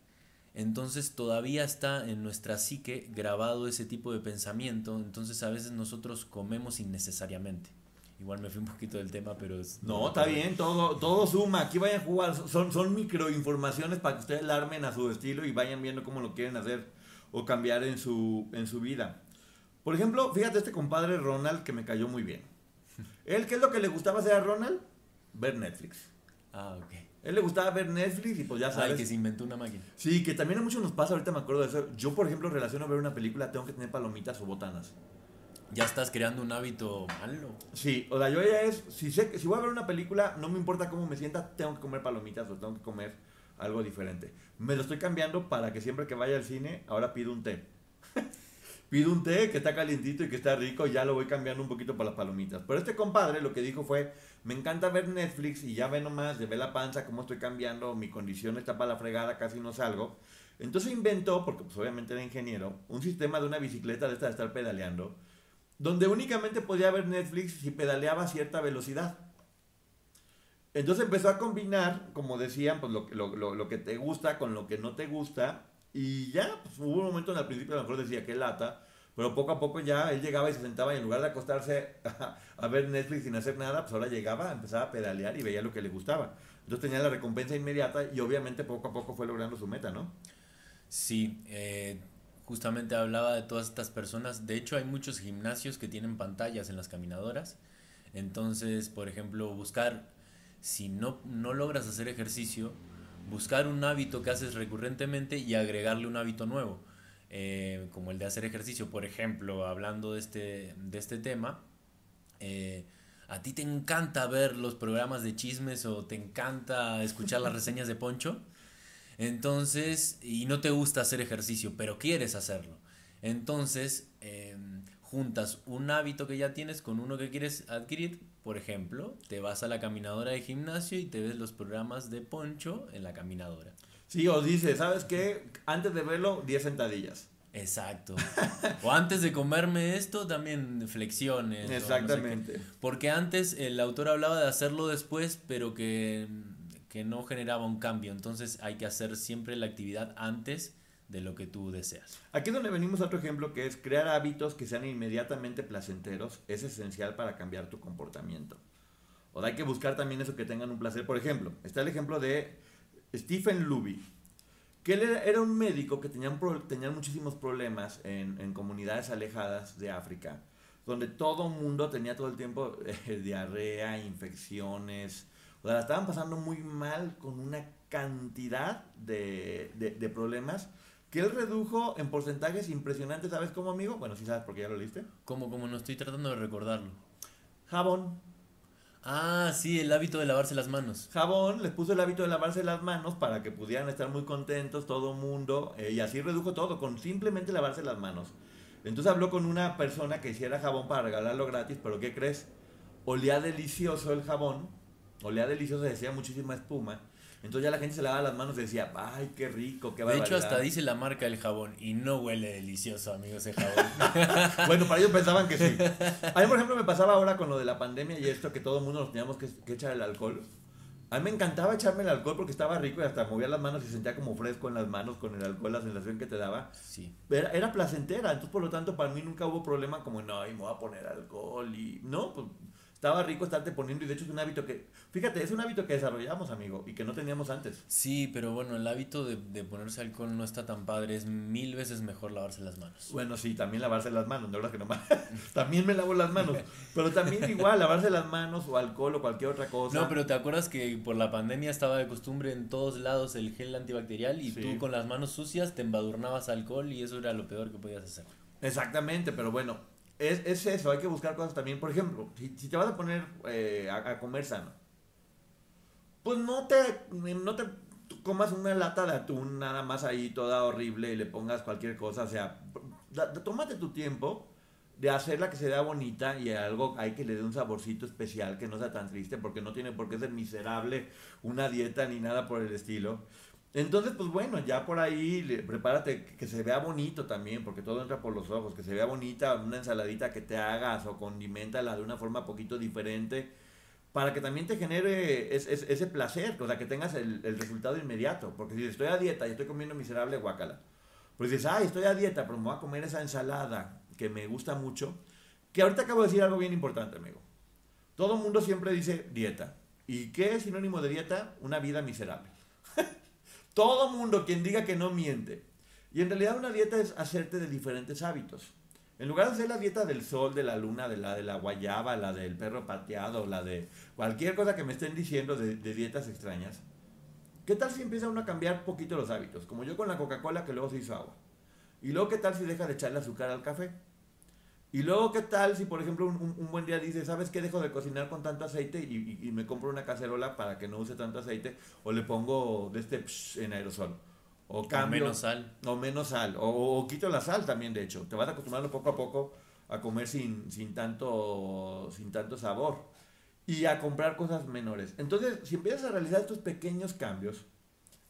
Entonces todavía está en nuestra psique grabado ese tipo de pensamiento, entonces a veces nosotros comemos innecesariamente. Igual me fui un poquito del tema, pero es... No, está bien, todo, todo suma. Aquí vayan a jugar. Son, son microinformaciones para que ustedes la armen a su estilo y vayan viendo cómo lo quieren hacer o cambiar en su, en su vida. Por ejemplo, fíjate este compadre Ronald que me cayó muy bien. [laughs] ¿Él qué es lo que le gustaba hacer a Ronald? Ver Netflix. Ah, ok. Él le gustaba ver Netflix y pues ya sabes. Ay, que se inventó una máquina. Sí, que también a muchos nos pasa, ahorita me acuerdo de eso. Yo, por ejemplo, relaciono ver una película, tengo que tener palomitas o botanas. Ya estás creando un hábito malo. Sí, o sea, yo ya es, si sé si voy a ver una película, no me importa cómo me sienta, tengo que comer palomitas o tengo que comer algo diferente. Me lo estoy cambiando para que siempre que vaya al cine, ahora pido un té. [laughs] pido un té que está calientito y que está rico, ya lo voy cambiando un poquito para las palomitas. Pero este compadre lo que dijo fue, me encanta ver Netflix y ya ve nomás, de ver la panza, cómo estoy cambiando, mi condición está para la fregada, casi no salgo. Entonces inventó, porque pues obviamente era ingeniero, un sistema de una bicicleta de de estar pedaleando donde únicamente podía ver Netflix si pedaleaba a cierta velocidad. Entonces empezó a combinar, como decían, pues lo, que te gusta con lo que no te gusta. Y ya, pues, hubo un momento en el principio, a lo mejor decía que lata, pero poco a poco ya él llegaba y se sentaba y en lugar de acostarse [laughs] a, ver Netflix sin hacer nada, pues ahora llegaba, empezaba a pedalear y veía lo que le gustaba. Entonces tenía la recompensa inmediata y obviamente poco a poco fue logrando su meta, ¿no? Sí, eh, justamente hablaba de todas estas personas. De hecho, hay muchos gimnasios que tienen pantallas en las caminadoras. Entonces, por ejemplo, buscar, si no, no logras hacer ejercicio, buscar un hábito que haces recurrentemente y agregarle un hábito nuevo, eh, como el de hacer ejercicio. Por ejemplo, hablando de este, de este tema, eh, a ti te encanta ver los programas de chismes o te encanta escuchar las [laughs] reseñas de Poncho. Entonces, y no te gusta hacer ejercicio, pero quieres hacerlo. Entonces, eh, juntas un hábito que ya tienes con uno que quieres adquirir. Por ejemplo, te vas a la caminadora de gimnasio y te ves los programas de Poncho en la caminadora. Sí, o dice, ¿sabes qué? Antes de verlo, 10 sentadillas. Exacto. o antes de comerme esto, también flexiones. Exactamente. No sé Porque antes el autor hablaba de hacerlo después, pero que que no generaba un cambio. Entonces hay que hacer siempre la actividad antes de lo que tú deseas. Aquí es donde venimos a otro ejemplo que es crear hábitos que sean inmediatamente placenteros es esencial para cambiar tu comportamiento. O hay que buscar también eso que tengan un placer. Por ejemplo, está el ejemplo de Stephen Luby, que él era un médico que tenía, tenía muchísimos problemas en, en, comunidades alejadas de África, donde todo el mundo tenía todo el tiempo eh, [laughs] diarrea, infecciones, o sea, la estaban pasando muy mal con una cantidad de, de, problemas que él redujo en porcentajes impresionantes. ¿Sabes cómo, amigo? Bueno, sí sabes porque ya lo leíste. ¿Cómo, cómo? No estoy tratando de recordarlo. Jabón. Ah, sí, el hábito de lavarse las manos. Jabón, les puso el hábito de lavarse las manos para que pudieran estar muy contentos todo mundo. Eh, y así redujo todo, con simplemente lavarse las manos. Entonces habló con una persona que hiciera jabón para regalarlo gratis, pero ¿qué crees? Olía delicioso el jabón olía delicioso, decía muchísima espuma. Entonces ya la gente se lavaba las manos y decía, ay, qué rico, qué De hecho, hasta dice la marca del jabón y no huele delicioso, amigo, ese jabón. [laughs] bueno, para ellos pensaban que sí. [laughs] A mí, por ejemplo, me pasaba ahora con lo de la pandemia y esto, que todo el mundo nos teníamos que, echar el alcohol. A mí me encantaba echarme el alcohol porque estaba rico y hasta movía las manos y sentía como fresco en las manos con el alcohol, la sensación que te daba. Sí. Era, era placentera, entonces por lo tanto para mí nunca hubo problema como, no, y me voy a poner alcohol y... No, pues estaba rico estarte poniendo y de hecho es un hábito que, fíjate, es un hábito que desarrollamos, amigo, y que no teníamos antes. Sí, pero bueno, el hábito de, de ponerse alcohol no está tan padre, es mil veces mejor lavarse las manos. Bueno, sí, también lavarse las manos, no verdad que no [laughs] también me lavo las manos, pero también igual, lavarse las manos o alcohol o cualquier otra cosa. No, pero te acuerdas que por la pandemia estaba de costumbre en todos lados el gel antibacterial y tú con las manos sucias te embadurnabas alcohol y eso era lo peor que podías hacer. Exactamente, pero bueno, es, es, eso, hay que buscar cosas también. Por ejemplo, si, te vas a poner eh, a, comer sano, pues no te, no te comas una lata de atún nada más ahí toda horrible y le pongas cualquier cosa. O sea, tómate tu tiempo de hacerla que se vea bonita y algo hay que le dé un saborcito especial que no sea tan triste porque no tiene por qué ser miserable una dieta ni nada por el estilo. Entonces, pues bueno, ya por ahí prepárate que se vea bonito también, porque todo entra por los ojos, que se vea bonita una ensaladita que te hagas o condimentala de una forma poquito diferente. para que también te genere ese placer, o sea, que tengas el, resultado inmediato. Porque si estoy a dieta y estoy comiendo miserable guacala, pues dices, ay, estoy a dieta, pero me voy a comer esa ensalada que me gusta mucho. Que ahorita acabo de decir algo bien importante, amigo. Todo el mundo siempre dice dieta. ¿Y qué es sinónimo de dieta? Una vida miserable. Todo mundo, quien diga que no miente. Y en realidad una dieta es hacerte de diferentes hábitos. En lugar de hacer la dieta del sol, de la luna, de la de la guayaba, la del perro pateado, la de cualquier cosa que me estén diciendo de, dietas extrañas, ¿qué tal si empieza uno a cambiar poquito los hábitos? Como yo con la Coca-Cola que luego se hizo agua. Y luego, ¿qué tal si deja de echarle azúcar al café? Y luego, ¿qué tal si, por ejemplo, un, buen día dice, ¿sabes qué? Dejo de cocinar con tanto aceite y, me compro una cacerola para que no use tanto aceite o le pongo de este en aerosol. O cambio. menos sal. O menos sal. O, quito la sal también, de hecho. Te vas acostumbrando poco a poco a comer sin, sin, tanto, sin tanto sabor. Y a comprar cosas menores. Entonces, si empiezas a realizar estos pequeños cambios,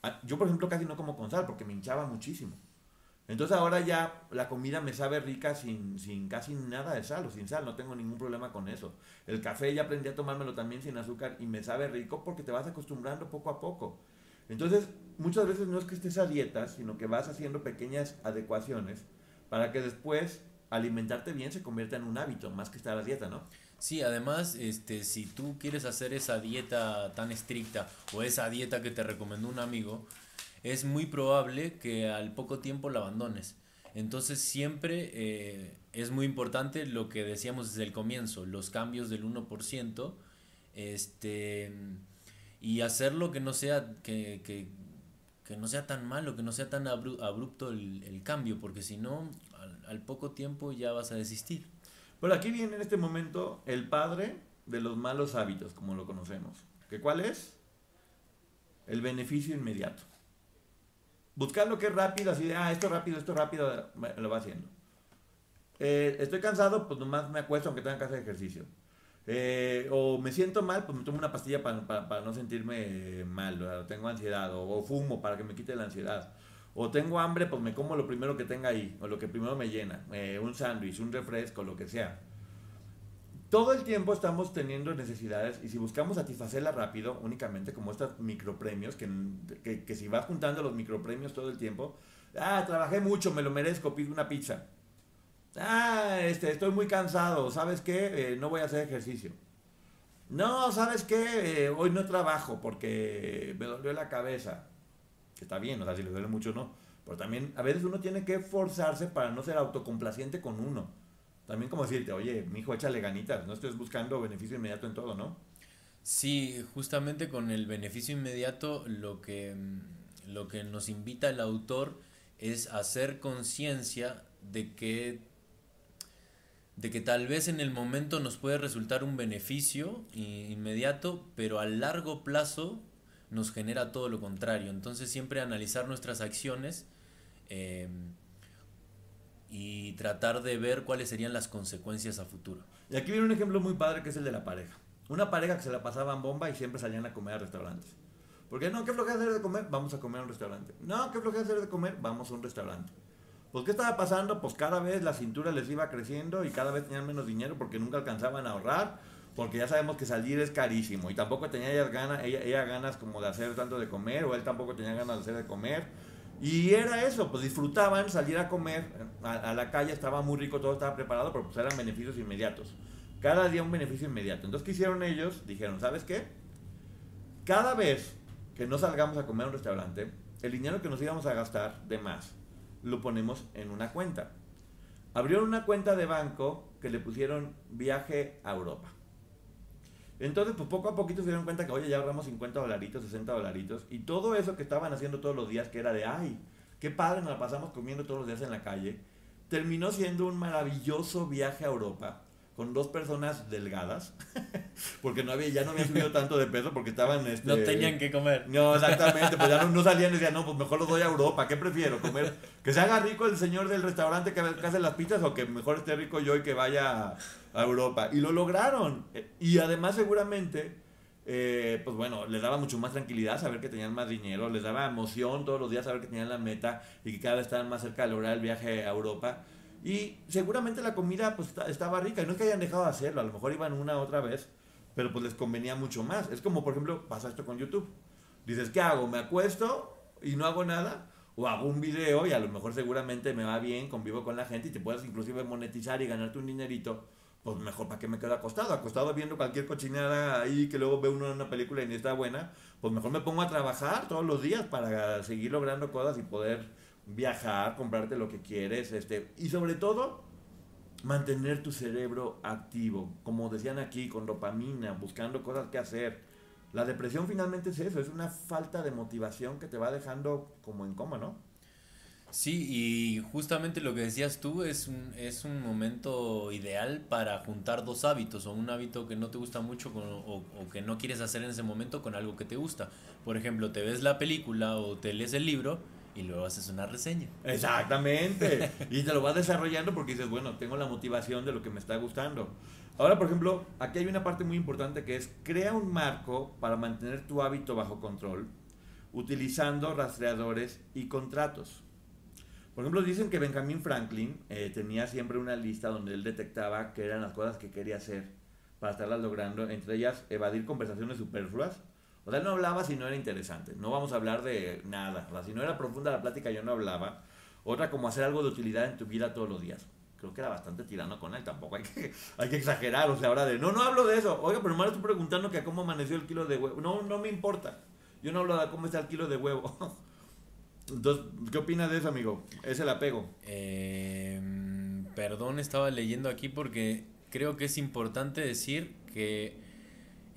ah, yo por ejemplo casi no como con sal porque me hinchaba muchísimo. Entonces ahora ya la comida me sabe rica sin, sin casi nada de sal o sin sal, no tengo ningún problema con eso. El café ya aprendí a tomármelo también sin azúcar y me sabe rico porque te vas acostumbrando poco a poco. Entonces, muchas veces no es que estés a dieta, sino que vas haciendo pequeñas adecuaciones para que después alimentarte bien se convierta en un hábito, más que estar a dieta, ¿no? Sí, además, este, si tú quieres hacer esa dieta tan estricta o esa dieta que te recomendó un amigo, es muy probable que al poco tiempo la abandones. Entonces siempre eh, es muy importante lo que decíamos desde el comienzo, los cambios del 1%, este, y hacerlo que no sea, que, que, que no sea tan malo, que no sea tan abrupto el, el cambio, porque si no, al, poco tiempo ya vas a desistir. Bueno, aquí viene en este momento el padre de los malos hábitos, como lo conocemos. ¿Que ¿Cuál es? El beneficio inmediato. Buscar lo que es rápido, así de, ah, esto rápido, esto rápido, lo va haciendo. Eh, estoy cansado, pues nomás me acuesto aunque tenga que hacer ejercicio. Eh, o me siento mal, pues me tomo una pastilla para, no sentirme mal, o tengo ansiedad, o, fumo para que me quite la ansiedad. O tengo hambre, pues me como lo primero que tenga ahí, o lo que primero me llena, eh, un sándwich, un refresco, lo que sea. Todo el tiempo estamos teniendo necesidades y si buscamos satisfacerla rápido, únicamente como estos micropremios, que, que, si vas juntando los micropremios todo el tiempo, ah, trabajé mucho, me lo merezco, pido una pizza. Ah, este, estoy muy cansado, ¿sabes qué? Eh, no voy a hacer ejercicio. No, ¿sabes qué? Eh, hoy no trabajo porque me dolió la cabeza. Está bien, o sea, si le duele mucho no. Pero también a veces uno tiene que forzarse para no ser autocomplaciente con uno. También como decirte, oye, mi hijo, échale ganitas, no estés buscando beneficio inmediato en todo, ¿no? Sí, justamente con el beneficio inmediato lo que, mm, lo que nos invita el autor es hacer conciencia de que de que tal vez en el momento nos puede resultar un beneficio inmediato, pero a largo plazo nos genera todo lo contrario. Entonces siempre analizar nuestras acciones em, y tratar de ver cuáles serían las consecuencias a futuro. Y aquí viene un ejemplo muy padre que es el de la pareja. Una pareja que se la pasaban bomba y siempre salían a comer a restaurantes. Porque no, ¿qué flojera hacer de comer? Vamos a comer a un restaurante. No, ¿qué flojera hacer de comer? Vamos a un restaurante. Pues, ¿qué estaba pasando? Pues cada vez la cintura les iba creciendo y cada vez tenían menos dinero porque nunca alcanzaban a ahorrar, porque ya sabemos que salir es carísimo y tampoco tenía ella ganas, ella, ganas como de hacer tanto de comer o él tampoco tenía ganas de hacer de comer. Y era eso, pues disfrutaban salir a comer a, la calle, estaba muy rico, todo estaba preparado, pero pues eran beneficios inmediatos. Cada día un beneficio inmediato. Entonces, ¿qué hicieron ellos? Dijeron, ¿sabes qué? Cada vez que no salgamos a comer a un restaurante, el dinero que nos íbamos a gastar de más lo ponemos en una cuenta. Abrieron una cuenta de banco que le pusieron viaje a Europa. Entonces, pues poco a poquito se dieron cuenta que, oye, ya ahorramos 50 dolaritos, 60 dolaritos. Y todo eso que estaban haciendo todos los días, que era de, ay, qué padre, nos la pasamos comiendo todos los días en la calle, terminó siendo un maravilloso viaje a Europa con dos personas delgadas, [laughs] porque no había, ya no había subido [laughs] tanto de peso porque estaban... Este, no tenían que comer. No, exactamente, pues ya no, salían y decían, no, pues mejor los doy a Europa, ¿qué prefiero? ¿Comer? ¿Que se haga rico el señor del restaurante que, hace las pizzas o que mejor esté rico yo y que vaya a, Europa? Y lo lograron. Y además seguramente... Eh, pues bueno, les daba mucho más tranquilidad saber que tenían más dinero, les daba emoción todos los días saber que tenían la meta y que cada vez estaban más cerca de lograr el viaje a Europa. Y seguramente la comida pues estaba rica. Y no es que hayan dejado de hacerlo, a lo mejor iban una otra vez. pero pues les convenía mucho más. Es como, por ejemplo, pasa esto con YouTube. Dices, ¿qué hago? ¿Me acuesto y no hago nada? O hago un video y a lo mejor seguramente me va bien, convivo con la gente y te puedes inclusive monetizar y ganarte un dinerito. Pues mejor para que me quede acostado. Acostado viendo cualquier cochinada ahí que luego ve uno en una película y ni está buena. Pues mejor me pongo a trabajar todos los días para seguir logrando cosas y poder viajar, comprarte lo que quieres. Este, y sobre todo, mantener tu cerebro activo, como decían aquí, con dopamina, buscando cosas que hacer. La depresión finalmente es eso, es una falta de motivación que te va dejando como en coma, ¿no? Sí, y justamente lo que decías tú es un, es un momento ideal para juntar dos hábitos, o un hábito que no te gusta mucho o, o, que no quieres hacer en ese momento con algo que te gusta. Por ejemplo, te ves la película o te lees el libro y luego haces una reseña. Exactamente. [laughs] y te lo vas desarrollando porque dices, bueno, tengo la motivación de lo que me está gustando. Ahora, por ejemplo, aquí hay una parte muy importante que es crea un marco para mantener tu hábito bajo control utilizando rastreadores y contratos. Por ejemplo, dicen que Benjamin Franklin eh, tenía siempre una lista donde él detectaba que eran las cosas que quería hacer para estarlas logrando, entre ellas evadir conversaciones superfluas o sea, no hablaba si no era interesante. No vamos a hablar de nada. O sea, si no era profunda la plática, yo no hablaba. Otra, como hacer algo de utilidad en tu vida todos los días. Creo que era bastante tirano con él. Tampoco hay que, [laughs] hay que exagerar. O sea, ahora de, no, no hablo de eso. Oiga, pero me estoy preguntando que cómo amaneció el kilo de huevo. No, no me importa. Yo no hablo de cómo está el kilo de huevo. [laughs] Entonces, ¿qué opinas de eso, amigo? Es el apego. Eh, perdón, estaba leyendo aquí porque creo que es importante decir que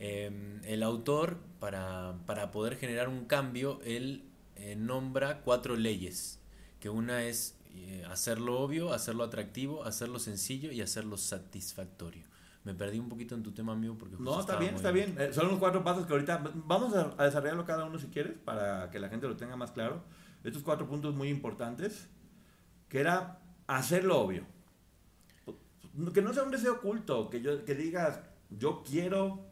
Em, el autor, para, poder generar un cambio, él eh, nombra cuatro leyes, que una es eh, hacerlo obvio, hacerlo atractivo, hacerlo sencillo y hacerlo satisfactorio. Me perdí un poquito en tu tema, amigo, porque... No, está bien, está bien. Eh, son los cuatro pasos que ahorita... Vamos a, a, desarrollarlo cada uno si quieres, para que la gente lo tenga más claro. Estos cuatro puntos muy importantes, que era hacerlo obvio. Que no sea un deseo oculto, que, yo, que digas, yo quiero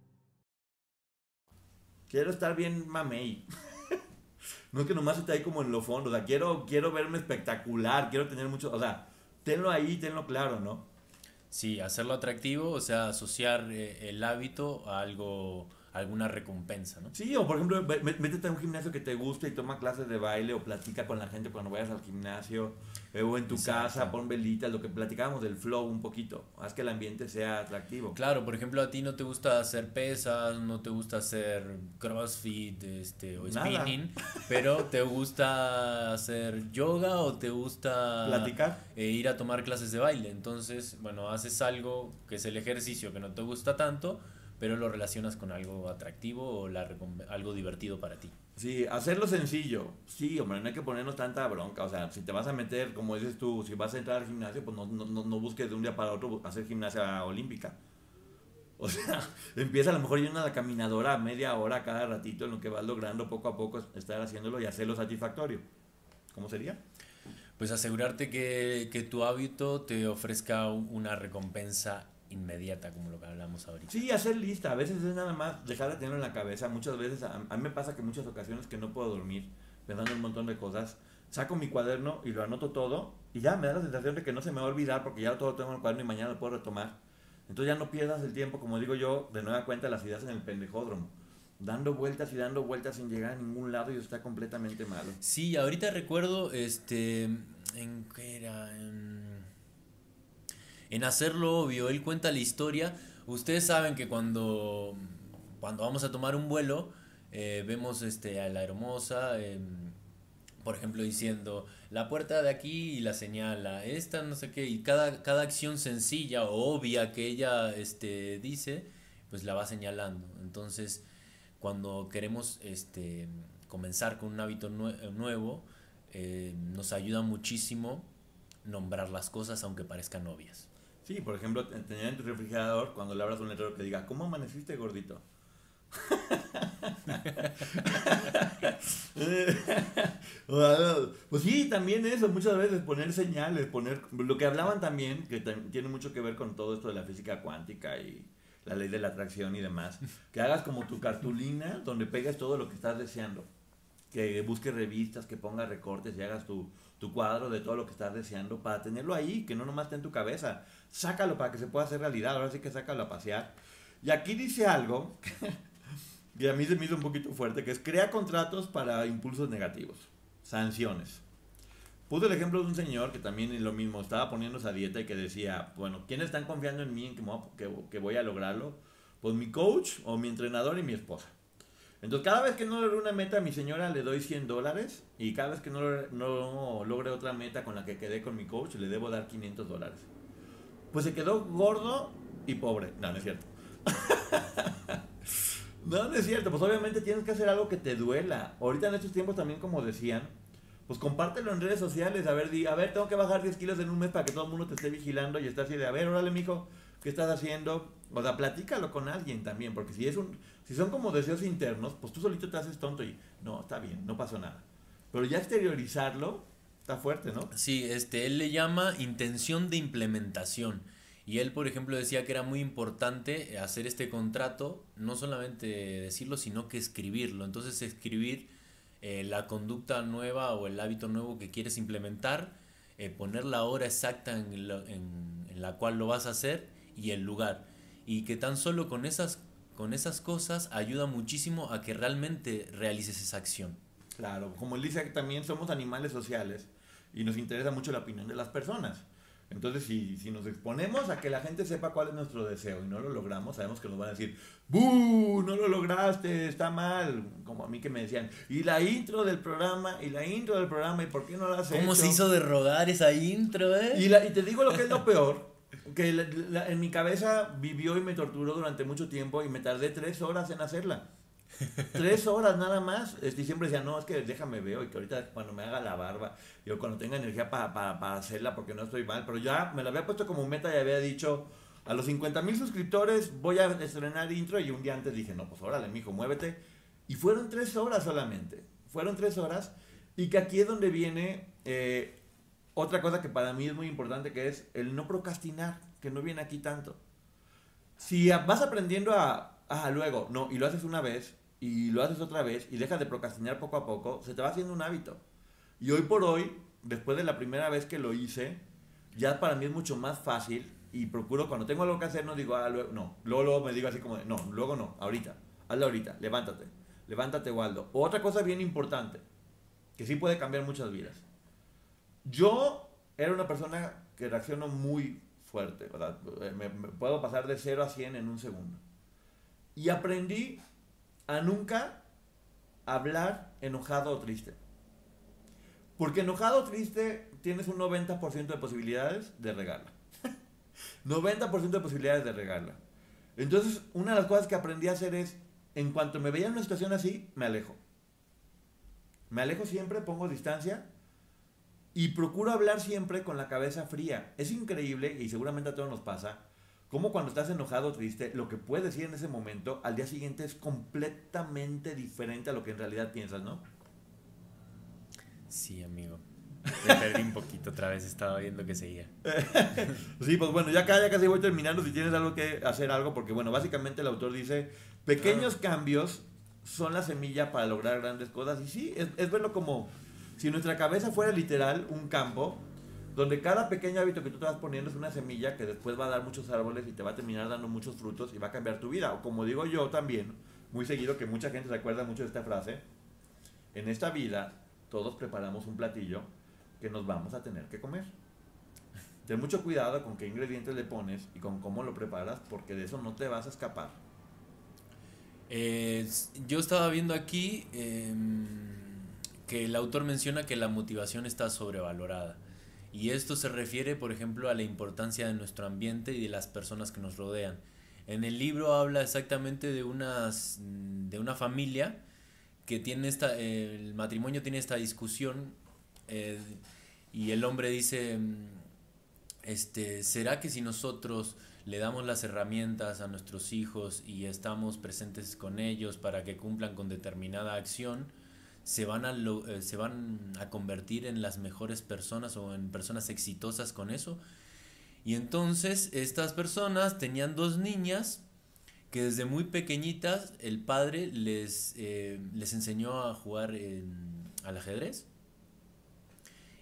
Quiero estar bien mamey. [laughs] no es que nomás esté ahí como en lo fondo. O sea, quiero, quiero verme espectacular. Quiero tener mucho. O sea, tenlo ahí, tenlo claro, ¿no? Sí, hacerlo atractivo, o sea, asociar eh, el hábito a algo alguna recompensa, ¿no? Sí, o por ejemplo, métete a un gimnasio que te guste y toma clases de baile o platica con la gente cuando vayas al gimnasio eh, o en tu casa, pon velitas, lo que platicábamos del flow un poquito, haz que el ambiente sea atractivo. Claro, por ejemplo, a ti no te gusta hacer pesas, no te gusta hacer crossfit este, o spinning, [laughs] pero te gusta hacer yoga o te gusta platicar e ir a tomar clases de baile. Entonces, bueno, haces algo que es el ejercicio que no te gusta tanto pero lo relacionas con algo atractivo o la, algo divertido para ti. Sí, hacerlo sencillo. Sí, hombre, no hay que ponernos tanta bronca. O sea, si te vas a meter, como dices tú, si vas a entrar al gimnasio, pues no, no, no busques de un día para otro hacer gimnasia olímpica. O sea, [laughs] empieza a lo mejor yendo a la caminadora media hora cada ratito en lo que vas logrando poco a poco estar haciéndolo y hacerlo satisfactorio. ¿Cómo sería? Pues asegurarte que, que tu hábito te ofrezca una recompensa inmediata, como lo que hablamos ahorita. Sí, hacer lista. A veces es nada más dejar de tenerlo en la cabeza. Muchas veces, a, mí me pasa que muchas ocasiones que no puedo dormir pensando en un montón de cosas. Saco mi cuaderno y lo anoto todo y ya me da la sensación de que no se me va a olvidar porque ya todo lo tengo en el cuaderno y mañana lo puedo retomar. Entonces ya no pierdas el tiempo, como digo yo, de nueva cuenta las ideas en el pendejódromo. Dando vueltas y dando vueltas sin llegar a ningún lado y está completamente malo. Sí, ahorita recuerdo, este, en qué era, en en hacerlo obvio. Él cuenta la historia. Ustedes saben que cuando, cuando vamos a tomar un vuelo, eh, vemos este, a la hermosa, em, por ejemplo, diciendo la puerta de aquí y la señala, esta no sé qué, y cada, cada acción sencilla o obvia que ella este, dice, pues la va señalando. Entonces, cuando queremos este, comenzar con un hábito nuevo, eh, nos ayuda muchísimo nombrar las cosas aunque parezcan obvias. Sí, por ejemplo, tener en tu refrigerador cuando le abras un letrero que diga, ¿cómo amaneciste gordito? [laughs] pues sí, también eso, muchas veces poner señales, poner lo que hablaban también, que tiene mucho que ver con todo esto de la física cuántica y la ley de la atracción y demás, que hagas como tu cartulina donde pegues todo lo que estás deseando, que busques revistas, que pongas recortes y hagas tu, tu cuadro de todo lo que estás deseando para tenerlo ahí, que no nomás esté en tu cabeza, sácalo para que se pueda hacer realidad, ahora sí que sácalo a pasear. Y aquí dice algo [laughs] y a mí se me hizo un poquito fuerte, que es crea contratos para impulsos negativos, sanciones. Puse el ejemplo de un señor que también lo mismo, estaba poniéndose a dieta y que decía, bueno, ¿quiénes están confiando en mí, en que, que, voy a lograrlo? Pues mi coach o mi entrenador y mi esposa. Entonces, cada vez que no logre una meta a mi señora le doy 100 dólares y cada vez que no, no logre otra meta con la que quedé con mi coach le debo dar 500 dólares. Pues se quedó gordo y pobre. No, no es cierto. [laughs] No, no es cierto, pues obviamente tienes que hacer algo que te duela. Ahorita en estos tiempos también, como decían, pues compártelo en redes sociales. A ver, di, a ver, tengo que bajar 10 kilos en un mes para que todo el mundo te esté vigilando y esté así de, a ver, órale, mijo, ¿qué estás haciendo? O sea, platícalo con alguien también, porque si es un, si son como deseos internos, pues tú solito te haces tonto y no, está bien, no pasó nada. Pero ya exteriorizarlo está fuerte, ¿no? Sí, este, él le llama intención de implementación. Y él, por ejemplo, decía que era muy importante hacer este contrato, no solamente decirlo, sino que escribirlo. Entonces, escribir eh, la conducta nueva o el hábito nuevo que quieres implementar, eh, poner la hora exacta en, en, la cual lo vas a hacer y el lugar. Y que tan solo con esas, con esas cosas ayuda muchísimo a que realmente realices esa acción. Claro, como él dice, también somos animales sociales y nos interesa mucho la opinión de las personas. Entonces, si, si nos exponemos a que la gente sepa cuál es nuestro deseo y no lo logramos, sabemos que nos van a decir, ¡Bú! No lo lograste, está mal. Como a mí que me decían, y la intro del programa, y la intro del programa, ¿y por qué no la has ¿Cómo se hizo de rogar esa intro, eh? Y, la, y te digo lo que es lo peor, que en mi cabeza vivió y me torturó durante mucho tiempo y me tardé tres horas en hacerla. Tres horas nada más. Este, y siempre decía, no, es que déjame veo y que ahorita cuando me haga la barba, yo cuando tenga energía para hacerla porque no estoy mal, pero ya me la había puesto como meta y había dicho, a los 50 mil suscriptores voy a estrenar intro y un día antes dije, no, pues órale, mijo, muévete. Y fueron tres horas solamente. Fueron tres horas. Y que aquí es donde viene eh, otra cosa que para mí es muy importante, que es el no procrastinar, que no viene aquí tanto. Si vas aprendiendo a, ah, luego, no, y lo haces una vez, y lo haces otra vez y dejas de procrastinar poco a poco, se te va haciendo un hábito. Y hoy por hoy, después de la primera vez que lo hice, ya para mí es mucho más fácil y procuro cuando tengo algo que hacer no digo, ah, luego, no, luego, luego me digo así como, no, luego no, ahorita, hazlo ahorita, levántate, levántate Waldo. Otra cosa bien importante, que sí puede cambiar muchas vidas. Yo era una persona que reaccionó muy fuerte, ¿verdad? Me, me puedo pasar de 0 a 100 en un segundo. Y aprendí a nunca hablar enojado o triste. Porque enojado o triste tienes un 90% de posibilidades de regarla. 90% [laughs] de posibilidades de regarla. Entonces, una de las cosas que aprendí a hacer es, en cuanto me veía en una situación así, me alejo. Me alejo siempre, pongo distancia y procuro hablar siempre con la cabeza fría. Es increíble, y seguramente a todos nos pasa, como cuando estás enojado o triste, lo que puedes decir en ese momento al día siguiente es completamente diferente a lo que en realidad piensas, ¿no? Sí, amigo. Me perdí un poquito otra vez, estaba viendo que seguía. [laughs] sí, pues bueno, ya, ya casi voy terminando. Si tienes algo que hacer algo, porque bueno, básicamente el autor dice: pequeños cambios son la semilla para lograr grandes cosas. Y sí, es, es verlo como si nuestra cabeza fuera literal un campo donde cada pequeño hábito que tú te vas poniendo es una semilla que después va a dar muchos árboles y te va a terminar dando muchos frutos y va a cambiar tu vida. O como digo yo también, muy seguido, que mucha gente se acuerda mucho de esta frase, en esta vida todos preparamos un platillo que nos vamos a tener que comer. [laughs] Ten mucho cuidado con qué ingredientes le pones y con cómo lo preparas, porque de eso no te vas a escapar. Eh, yo estaba viendo aquí em, que el autor menciona que la motivación está sobrevalorada. Y esto se refiere, por ejemplo, a la importancia de nuestro ambiente y de las personas que nos rodean. En el libro habla exactamente de, unas, de una familia que tiene esta, el matrimonio tiene esta discusión eh, y el hombre dice, este, ¿será que si nosotros le damos las herramientas a nuestros hijos y estamos presentes con ellos para que cumplan con determinada acción, se van a, eh, se van a convertir en las mejores personas o en personas exitosas con eso? Y entonces estas personas tenían dos niñas que desde muy pequeñitas el padre les, eh, les enseñó a jugar al ajedrez.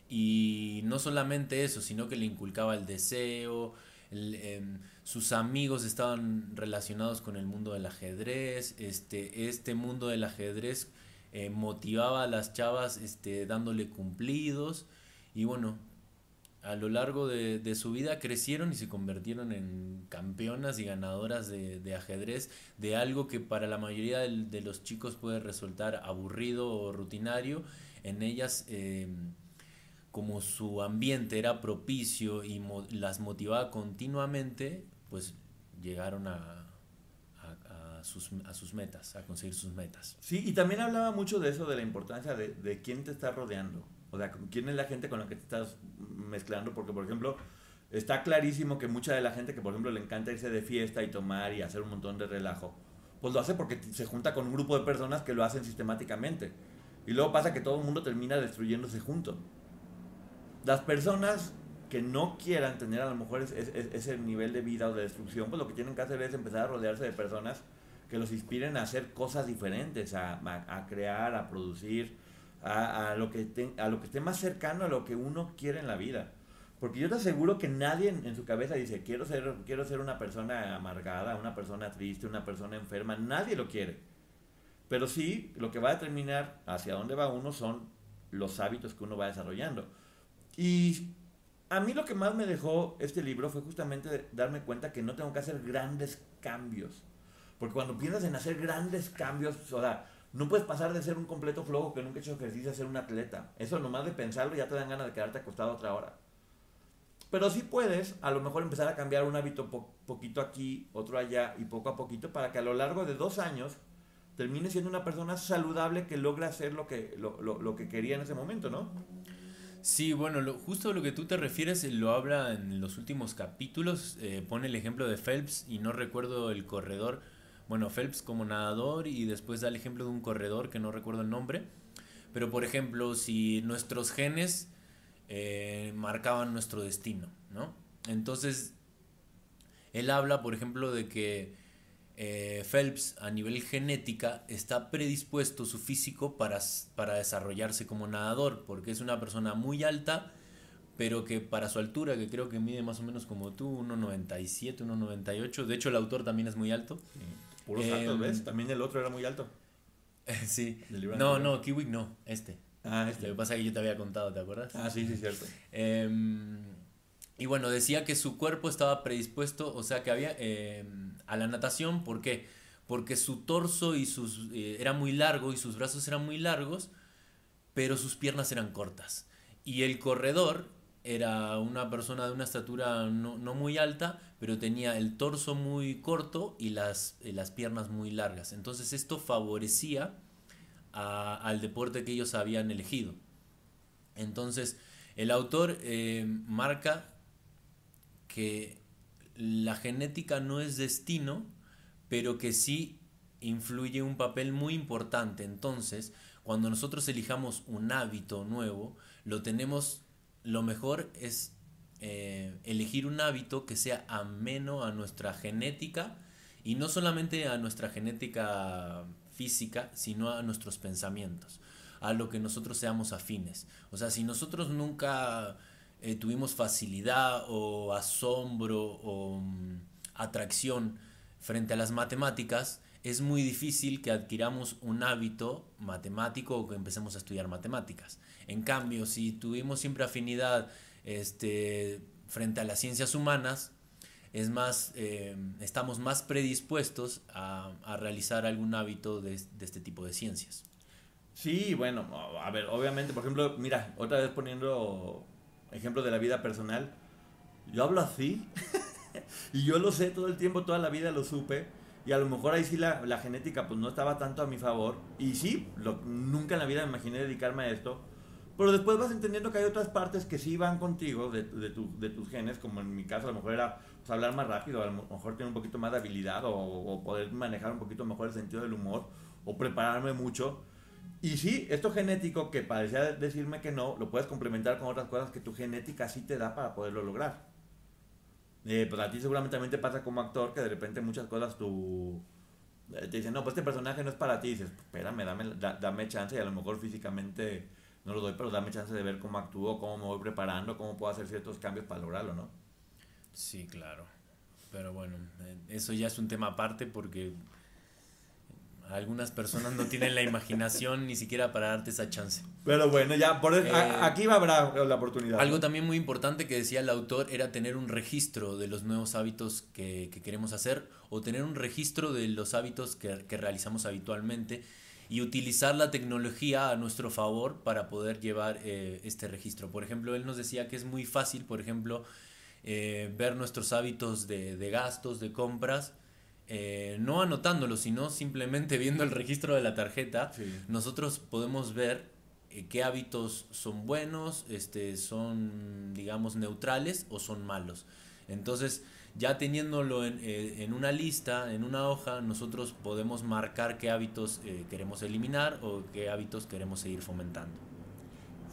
Y no solamente eso, sino que le inculcaba el deseo, em, sus amigos estaban relacionados con el mundo del ajedrez, este, este mundo del ajedrez eh, motivaba a las chavas este, dándole cumplidos. Y bueno, a lo largo de, su vida crecieron y se convirtieron en campeonas y ganadoras de, ajedrez, de algo que para la mayoría de, los chicos puede resultar aburrido o rutinario, en ellas, em, como su ambiente era propicio y las motivaba continuamente, pues llegaron a, sus, a sus metas, a conseguir sus metas. Sí, y también hablaba mucho de eso, de la importancia de, de quién te está rodeando. O sea, quién es la gente con la que te estás mezclando, porque por ejemplo, está clarísimo que mucha de la gente que por ejemplo le encanta irse de fiesta y tomar y hacer un montón de relajo, pues lo hace porque se junta con un grupo de personas que lo hacen sistemáticamente. Y luego pasa que todo el mundo termina destruyéndose junto. Las personas que no quieran tener a lo mejor ese nivel de vida o de destrucción, pues lo que tienen que hacer es empezar a rodearse de personas que los inspiren a hacer cosas diferentes, a, a crear, a producir, a, lo que a lo que esté más cercano a lo que uno quiere en la vida. Porque yo te aseguro que nadie en, su cabeza dice, quiero ser, quiero ser una persona amargada, una persona triste, una persona enferma. Nadie lo quiere. Pero sí, lo que va a determinar hacia dónde va uno son los hábitos que uno va desarrollando. Y a mí lo que más me dejó este libro fue justamente darme cuenta que no tengo que hacer grandes cambios. Porque cuando piensas en hacer grandes cambios, o sea, no puedes pasar de ser un completo flojo que nunca ha hecho ejercicio a ser un atleta. Eso nomás de pensarlo ya te dan ganas de quedarte acostado otra hora. Pero sí puedes a lo mejor empezar a cambiar un hábito poquito aquí, otro allá y poco a poquito para que a lo largo de dos años termine siendo una persona saludable que logra hacer lo que, lo, que quería en ese momento, ¿no? Sí, bueno, lo, justo lo que tú te refieres lo habla en los últimos capítulos, eh, pone el ejemplo de Phelps y no recuerdo el corredor, bueno, Phelps como nadador y después da el ejemplo de un corredor que no recuerdo el nombre. Pero por ejemplo, si nuestros genes eh, marcaban nuestro destino, ¿no? Entonces, él habla, por ejemplo, de que eh, Phelps a nivel genética está predispuesto su físico para, para desarrollarse como nadador, porque es una persona muy alta, pero que para su altura, que creo que mide más o menos como tú, 1,97, 1,98, de hecho el autor también es muy alto. Puros altos, ¿ves? Em, También el otro era muy alto. [laughs] sí. No, no, Kiwi no, este. Ah, este. Lo que pasa es que yo te había contado, ¿te acuerdas? Ah, sí, sí, cierto. Em, y bueno, decía que su cuerpo estaba predispuesto, o sea, que había em, a la natación, ¿por qué? Porque su torso y sus eh, era muy largo y sus brazos eran muy largos, pero sus piernas eran cortas. Y el corredor era una persona de una estatura no, muy alta, pero tenía el torso muy corto y las, eh, las piernas muy largas. Entonces esto favorecía al deporte que ellos habían elegido. Entonces el autor eh, marca que la genética no es destino, pero que sí influye un papel muy importante. Entonces, cuando nosotros elijamos un hábito nuevo, lo tenemos lo mejor es eh, elegir un hábito que sea ameno a nuestra genética y no solamente a nuestra genética física, sino a nuestros pensamientos, a lo que nosotros seamos afines. O sea, si nosotros nunca eh, tuvimos facilidad o asombro o mm, atracción frente a las matemáticas, es muy difícil que adquiramos un hábito matemático o que empecemos a estudiar matemáticas. En cambio, si tuvimos siempre afinidad este, frente a las ciencias humanas, es más, eh, estamos más predispuestos a, realizar algún hábito de, este tipo de ciencias. Sí, bueno, a ver, obviamente, por ejemplo, mira, otra vez poniendo ejemplo de la vida personal, yo hablo así [laughs] y yo lo sé todo el tiempo, toda la vida lo supe y a lo mejor ahí sí la, genética pues no estaba tanto a mi favor y sí, nunca en la vida me imaginé dedicarme a esto, Pero después vas entendiendo que hay otras partes que sí van contigo de, de, tu, de tus genes, como en mi caso a lo mejor era pues, hablar más rápido, a lo mejor tener un poquito más de habilidad o, o poder manejar un poquito mejor el sentido del humor o prepararme mucho. Y sí, esto genético que parecía decirme que no, lo puedes complementar con otras cosas que tu genética sí te da para poderlo lograr. Eh, pues a ti seguramente también te pasa como actor que de repente muchas cosas tú eh, te dicen, no, pues este personaje no es para ti. Y dices, espérame, dame, dame chance y a lo mejor físicamente no lo doy, pero dame chance de ver cómo actúo, cómo me voy preparando, cómo puedo hacer ciertos cambios para lograrlo, ¿no? Sí, claro. Pero bueno, eh, eso ya es un tema aparte porque algunas personas no tienen la imaginación ni siquiera para darte esa chance. Pero bueno, ya por eh, aquí va a haber la oportunidad. Algo también muy importante que decía el autor era tener un registro de los nuevos hábitos que, queremos hacer o tener un registro de los hábitos que, que realizamos habitualmente y utilizar la tecnología a nuestro favor para poder llevar eh, este registro. Por ejemplo, él nos decía que es muy fácil, por ejemplo, eh, ver nuestros hábitos de, de gastos, de compras, eh, no anotándolos, sino simplemente [laughs] viendo el registro de la tarjeta, nosotros podemos ver qué hábitos son buenos, este, son, digamos, neutrales o son malos. Entonces, ya teniéndolo en, eh, en, una lista, en una hoja, nosotros podemos marcar qué hábitos eh, queremos eliminar o qué hábitos queremos seguir fomentando.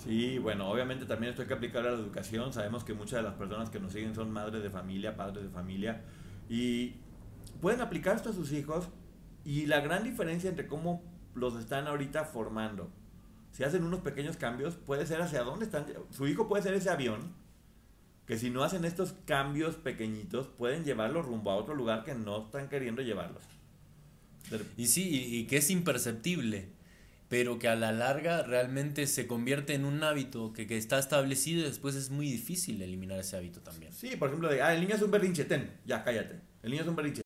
Sí, bueno, obviamente también esto hay que aplicar a la educación. Sabemos que muchas de las personas que nos siguen son madres de familia, padres de familia, y pueden aplicar esto a sus hijos. Y la gran diferencia entre cómo los están ahorita formando, si hacen unos pequeños cambios, puede ser hacia dónde están. Su hijo puede ser ese avión que si no hacen estos cambios pequeñitos, pueden llevarlos rumbo a otro lugar que no están queriendo llevarlos. Y sí, y, que es imperceptible, pero que a la larga realmente se convierte en un hábito que, que, está establecido y después es muy difícil eliminar ese hábito también. Sí, por ejemplo, de, ah, el niño es un berrinche, ten, ya cállate. El niño es un berrinche.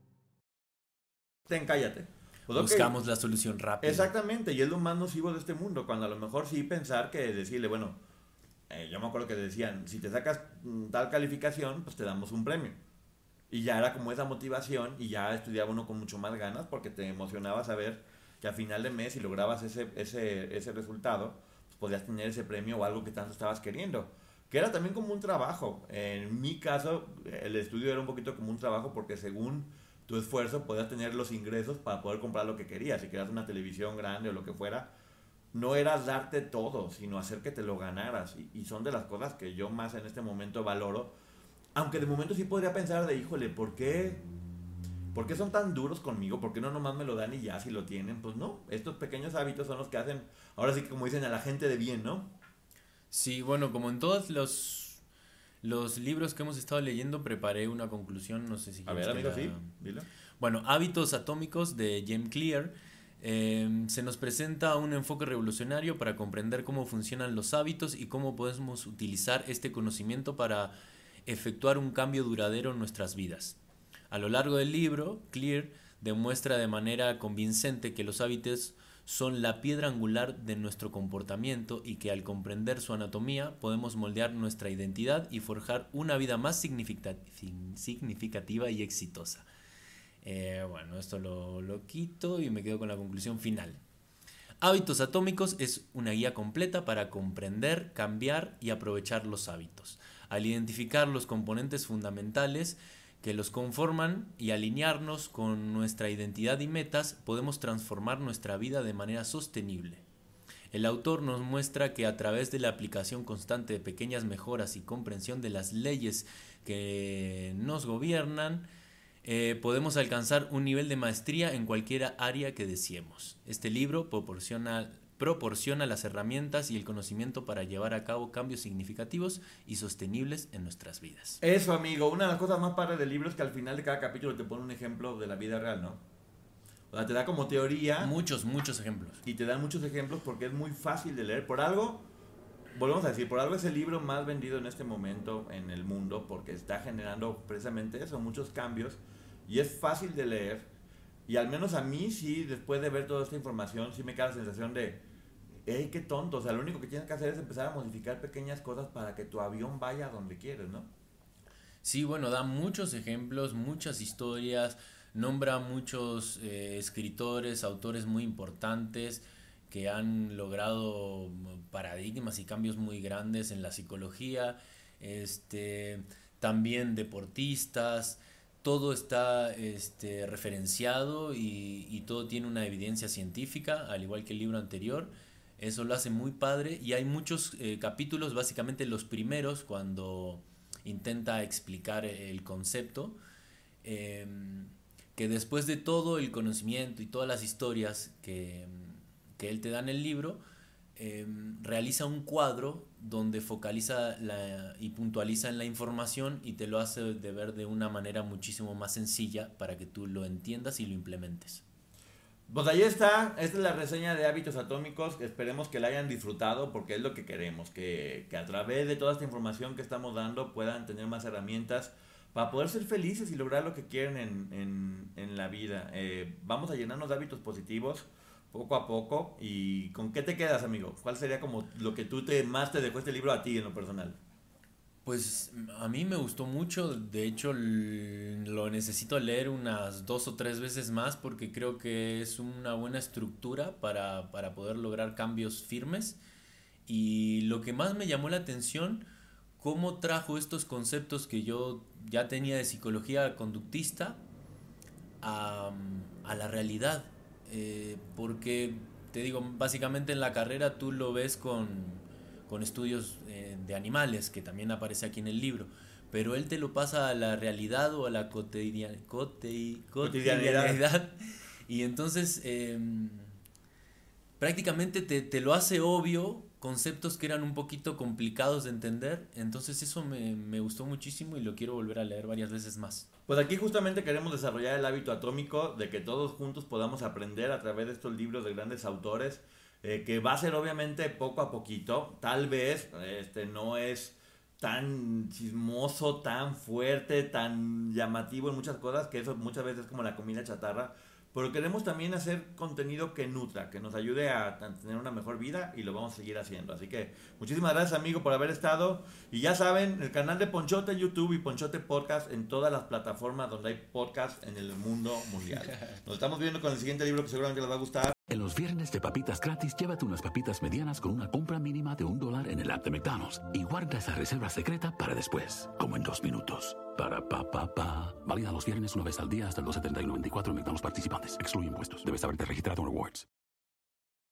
ten, cállate. Pues, Buscamos la solución rápida. Exactamente, y es lo más nocivo de este mundo, cuando a lo mejor sí pensar que decirle, bueno, eh, yo me acuerdo que decían, si te sacas mm, tal calificación, pues te damos un premio. Y ya era como esa motivación y ya estudiaba uno con mucho más ganas porque te emocionaba saber que a final de mes, si lograbas ese, ese, ese resultado, pues podías tener ese premio o algo que tanto estabas queriendo. Que era también como un trabajo. En mi caso, el estudio era un poquito como un trabajo porque según tu esfuerzo podías tener los ingresos para poder comprar lo que querías. Si querías una televisión grande o lo que fuera, no era darte todo, sino hacer que te lo ganaras. Y, son de las cosas que yo más en este momento valoro. Aunque de momento sí podría pensar de, híjole, ¿por qué, ¿por qué son tan duros conmigo? ¿Por qué no nomás me lo dan y ya si lo tienen? Pues no, estos pequeños hábitos son los que hacen, ahora sí que como dicen, a la gente de bien, ¿no? Sí, bueno, como en todos los los libros que hemos estado leyendo preparé una conclusión, no sé si... A ver, amigo, sí, dilo. Bueno, Hábitos Atómicos de James Clear. Em, se nos presenta un enfoque revolucionario para comprender cómo funcionan los hábitos y cómo podemos utilizar este conocimiento para efectuar un cambio duradero en nuestras vidas. A lo largo del libro, Clear demuestra de manera convincente que los hábitos son la piedra angular de nuestro comportamiento y que al comprender su anatomía podemos moldear nuestra identidad y forjar una vida más significativa y exitosa. Eh, bueno, esto lo, lo quito y me quedo con la conclusión final. Hábitos Atómicos es una guía completa para comprender, cambiar y aprovechar los hábitos. Al identificar los componentes fundamentales, que los conforman y alinearnos con nuestra identidad y metas, podemos transformar nuestra vida de manera sostenible. El autor nos muestra que a través de la aplicación constante de pequeñas mejoras y comprensión de las leyes que nos gobiernan, eh, podemos alcanzar un nivel de maestría en cualquier área que deseemos. Este libro proporciona proporciona las herramientas y el conocimiento para llevar a cabo cambios significativos y sostenibles en nuestras vidas. Eso, amigo. Una de las cosas más padres del libro es que al final de cada capítulo te pone un ejemplo de la vida real, ¿no? O sea, te da como teoría. Muchos, muchos ejemplos. Y te dan muchos ejemplos porque es muy fácil de leer. Por algo, volvemos a decir, por algo es el libro más vendido en este momento en el mundo, porque está generando precisamente eso, muchos cambios, y es fácil de leer, y al menos a mí sí, después de ver toda esta información, sí me queda la sensación de, hey, qué tonto, o sea, lo único que tienes que hacer es empezar a modificar pequeñas cosas para que tu avión vaya a donde quieres, ¿no? Sí, bueno, da muchos ejemplos, muchas historias, nombra muchos eh, escritores, autores muy importantes que han logrado paradigmas y cambios muy grandes en la psicología, este, también deportistas, todo está este, referenciado y, todo tiene una evidencia científica, al igual que el libro anterior. Eso lo hace muy padre y hay muchos eh, capítulos, básicamente los primeros, cuando intenta explicar el concepto. Em, que después de todo el conocimiento y todas las historias que, que él te da en el libro, em, realiza un cuadro donde focaliza la, y puntualiza en la información y te lo hace de ver de una manera muchísimo más sencilla para que tú lo entiendas y lo implementes. Pues ahí está, esta es la reseña de hábitos atómicos, esperemos que la hayan disfrutado porque es lo que queremos, que, que a través de toda esta información que estamos dando puedan tener más herramientas para poder ser felices y lograr lo que quieren en, en, la vida. Eh, vamos a llenarnos de hábitos positivos poco a poco. ¿Y con qué te quedas, amigo? ¿Cuál sería como lo que tú te, más te dejó este libro a ti en lo personal? Pues a mí me gustó mucho, de hecho lo necesito leer unas dos o tres veces más porque creo que es una buena estructura para, para poder lograr cambios firmes. Y lo que más me llamó la atención cómo trajo estos conceptos que yo ya tenía de psicología conductista a, la realidad. Eh, porque, te digo, básicamente en la carrera tú lo ves con, estudios eh, de animales, que también aparece aquí en el libro, pero él te lo pasa a la realidad o a la cotidianidad. Y entonces em, prácticamente te, te, lo hace obvio conceptos que eran un poquito complicados de entender. Entonces eso me, me, gustó muchísimo y lo quiero volver a leer varias veces más. Pues aquí justamente queremos desarrollar el hábito atómico de que todos juntos podamos aprender a través de estos libros de grandes autores, eh, que va a ser obviamente poco a poquito. Tal vez este no es tan chismoso, tan fuerte, tan llamativo en muchas cosas, que eso muchas veces es como la comida chatarra pero queremos también hacer contenido que nutra, que nos ayude a tener una mejor vida y lo vamos a seguir haciendo. Así que muchísimas gracias amigo por haber estado. Y ya saben, el canal de Ponchote YouTube y Ponchote Podcast en todas las plataformas donde hay podcast en el mundo mundial. Nos estamos viendo con el siguiente libro que seguramente les va a gustar. En los viernes de papitas gratis, llévate unas papitas medianas con una compra mínima de un dólar en el app de McDonald's y guarda esa reserva secreta para después, como en dos minutos. Para pa pa pa. Válida los viernes una vez al día hasta el 2.71.94 en McDonald's participantes. Excluye impuestos. Debes haberte registrado en Rewards.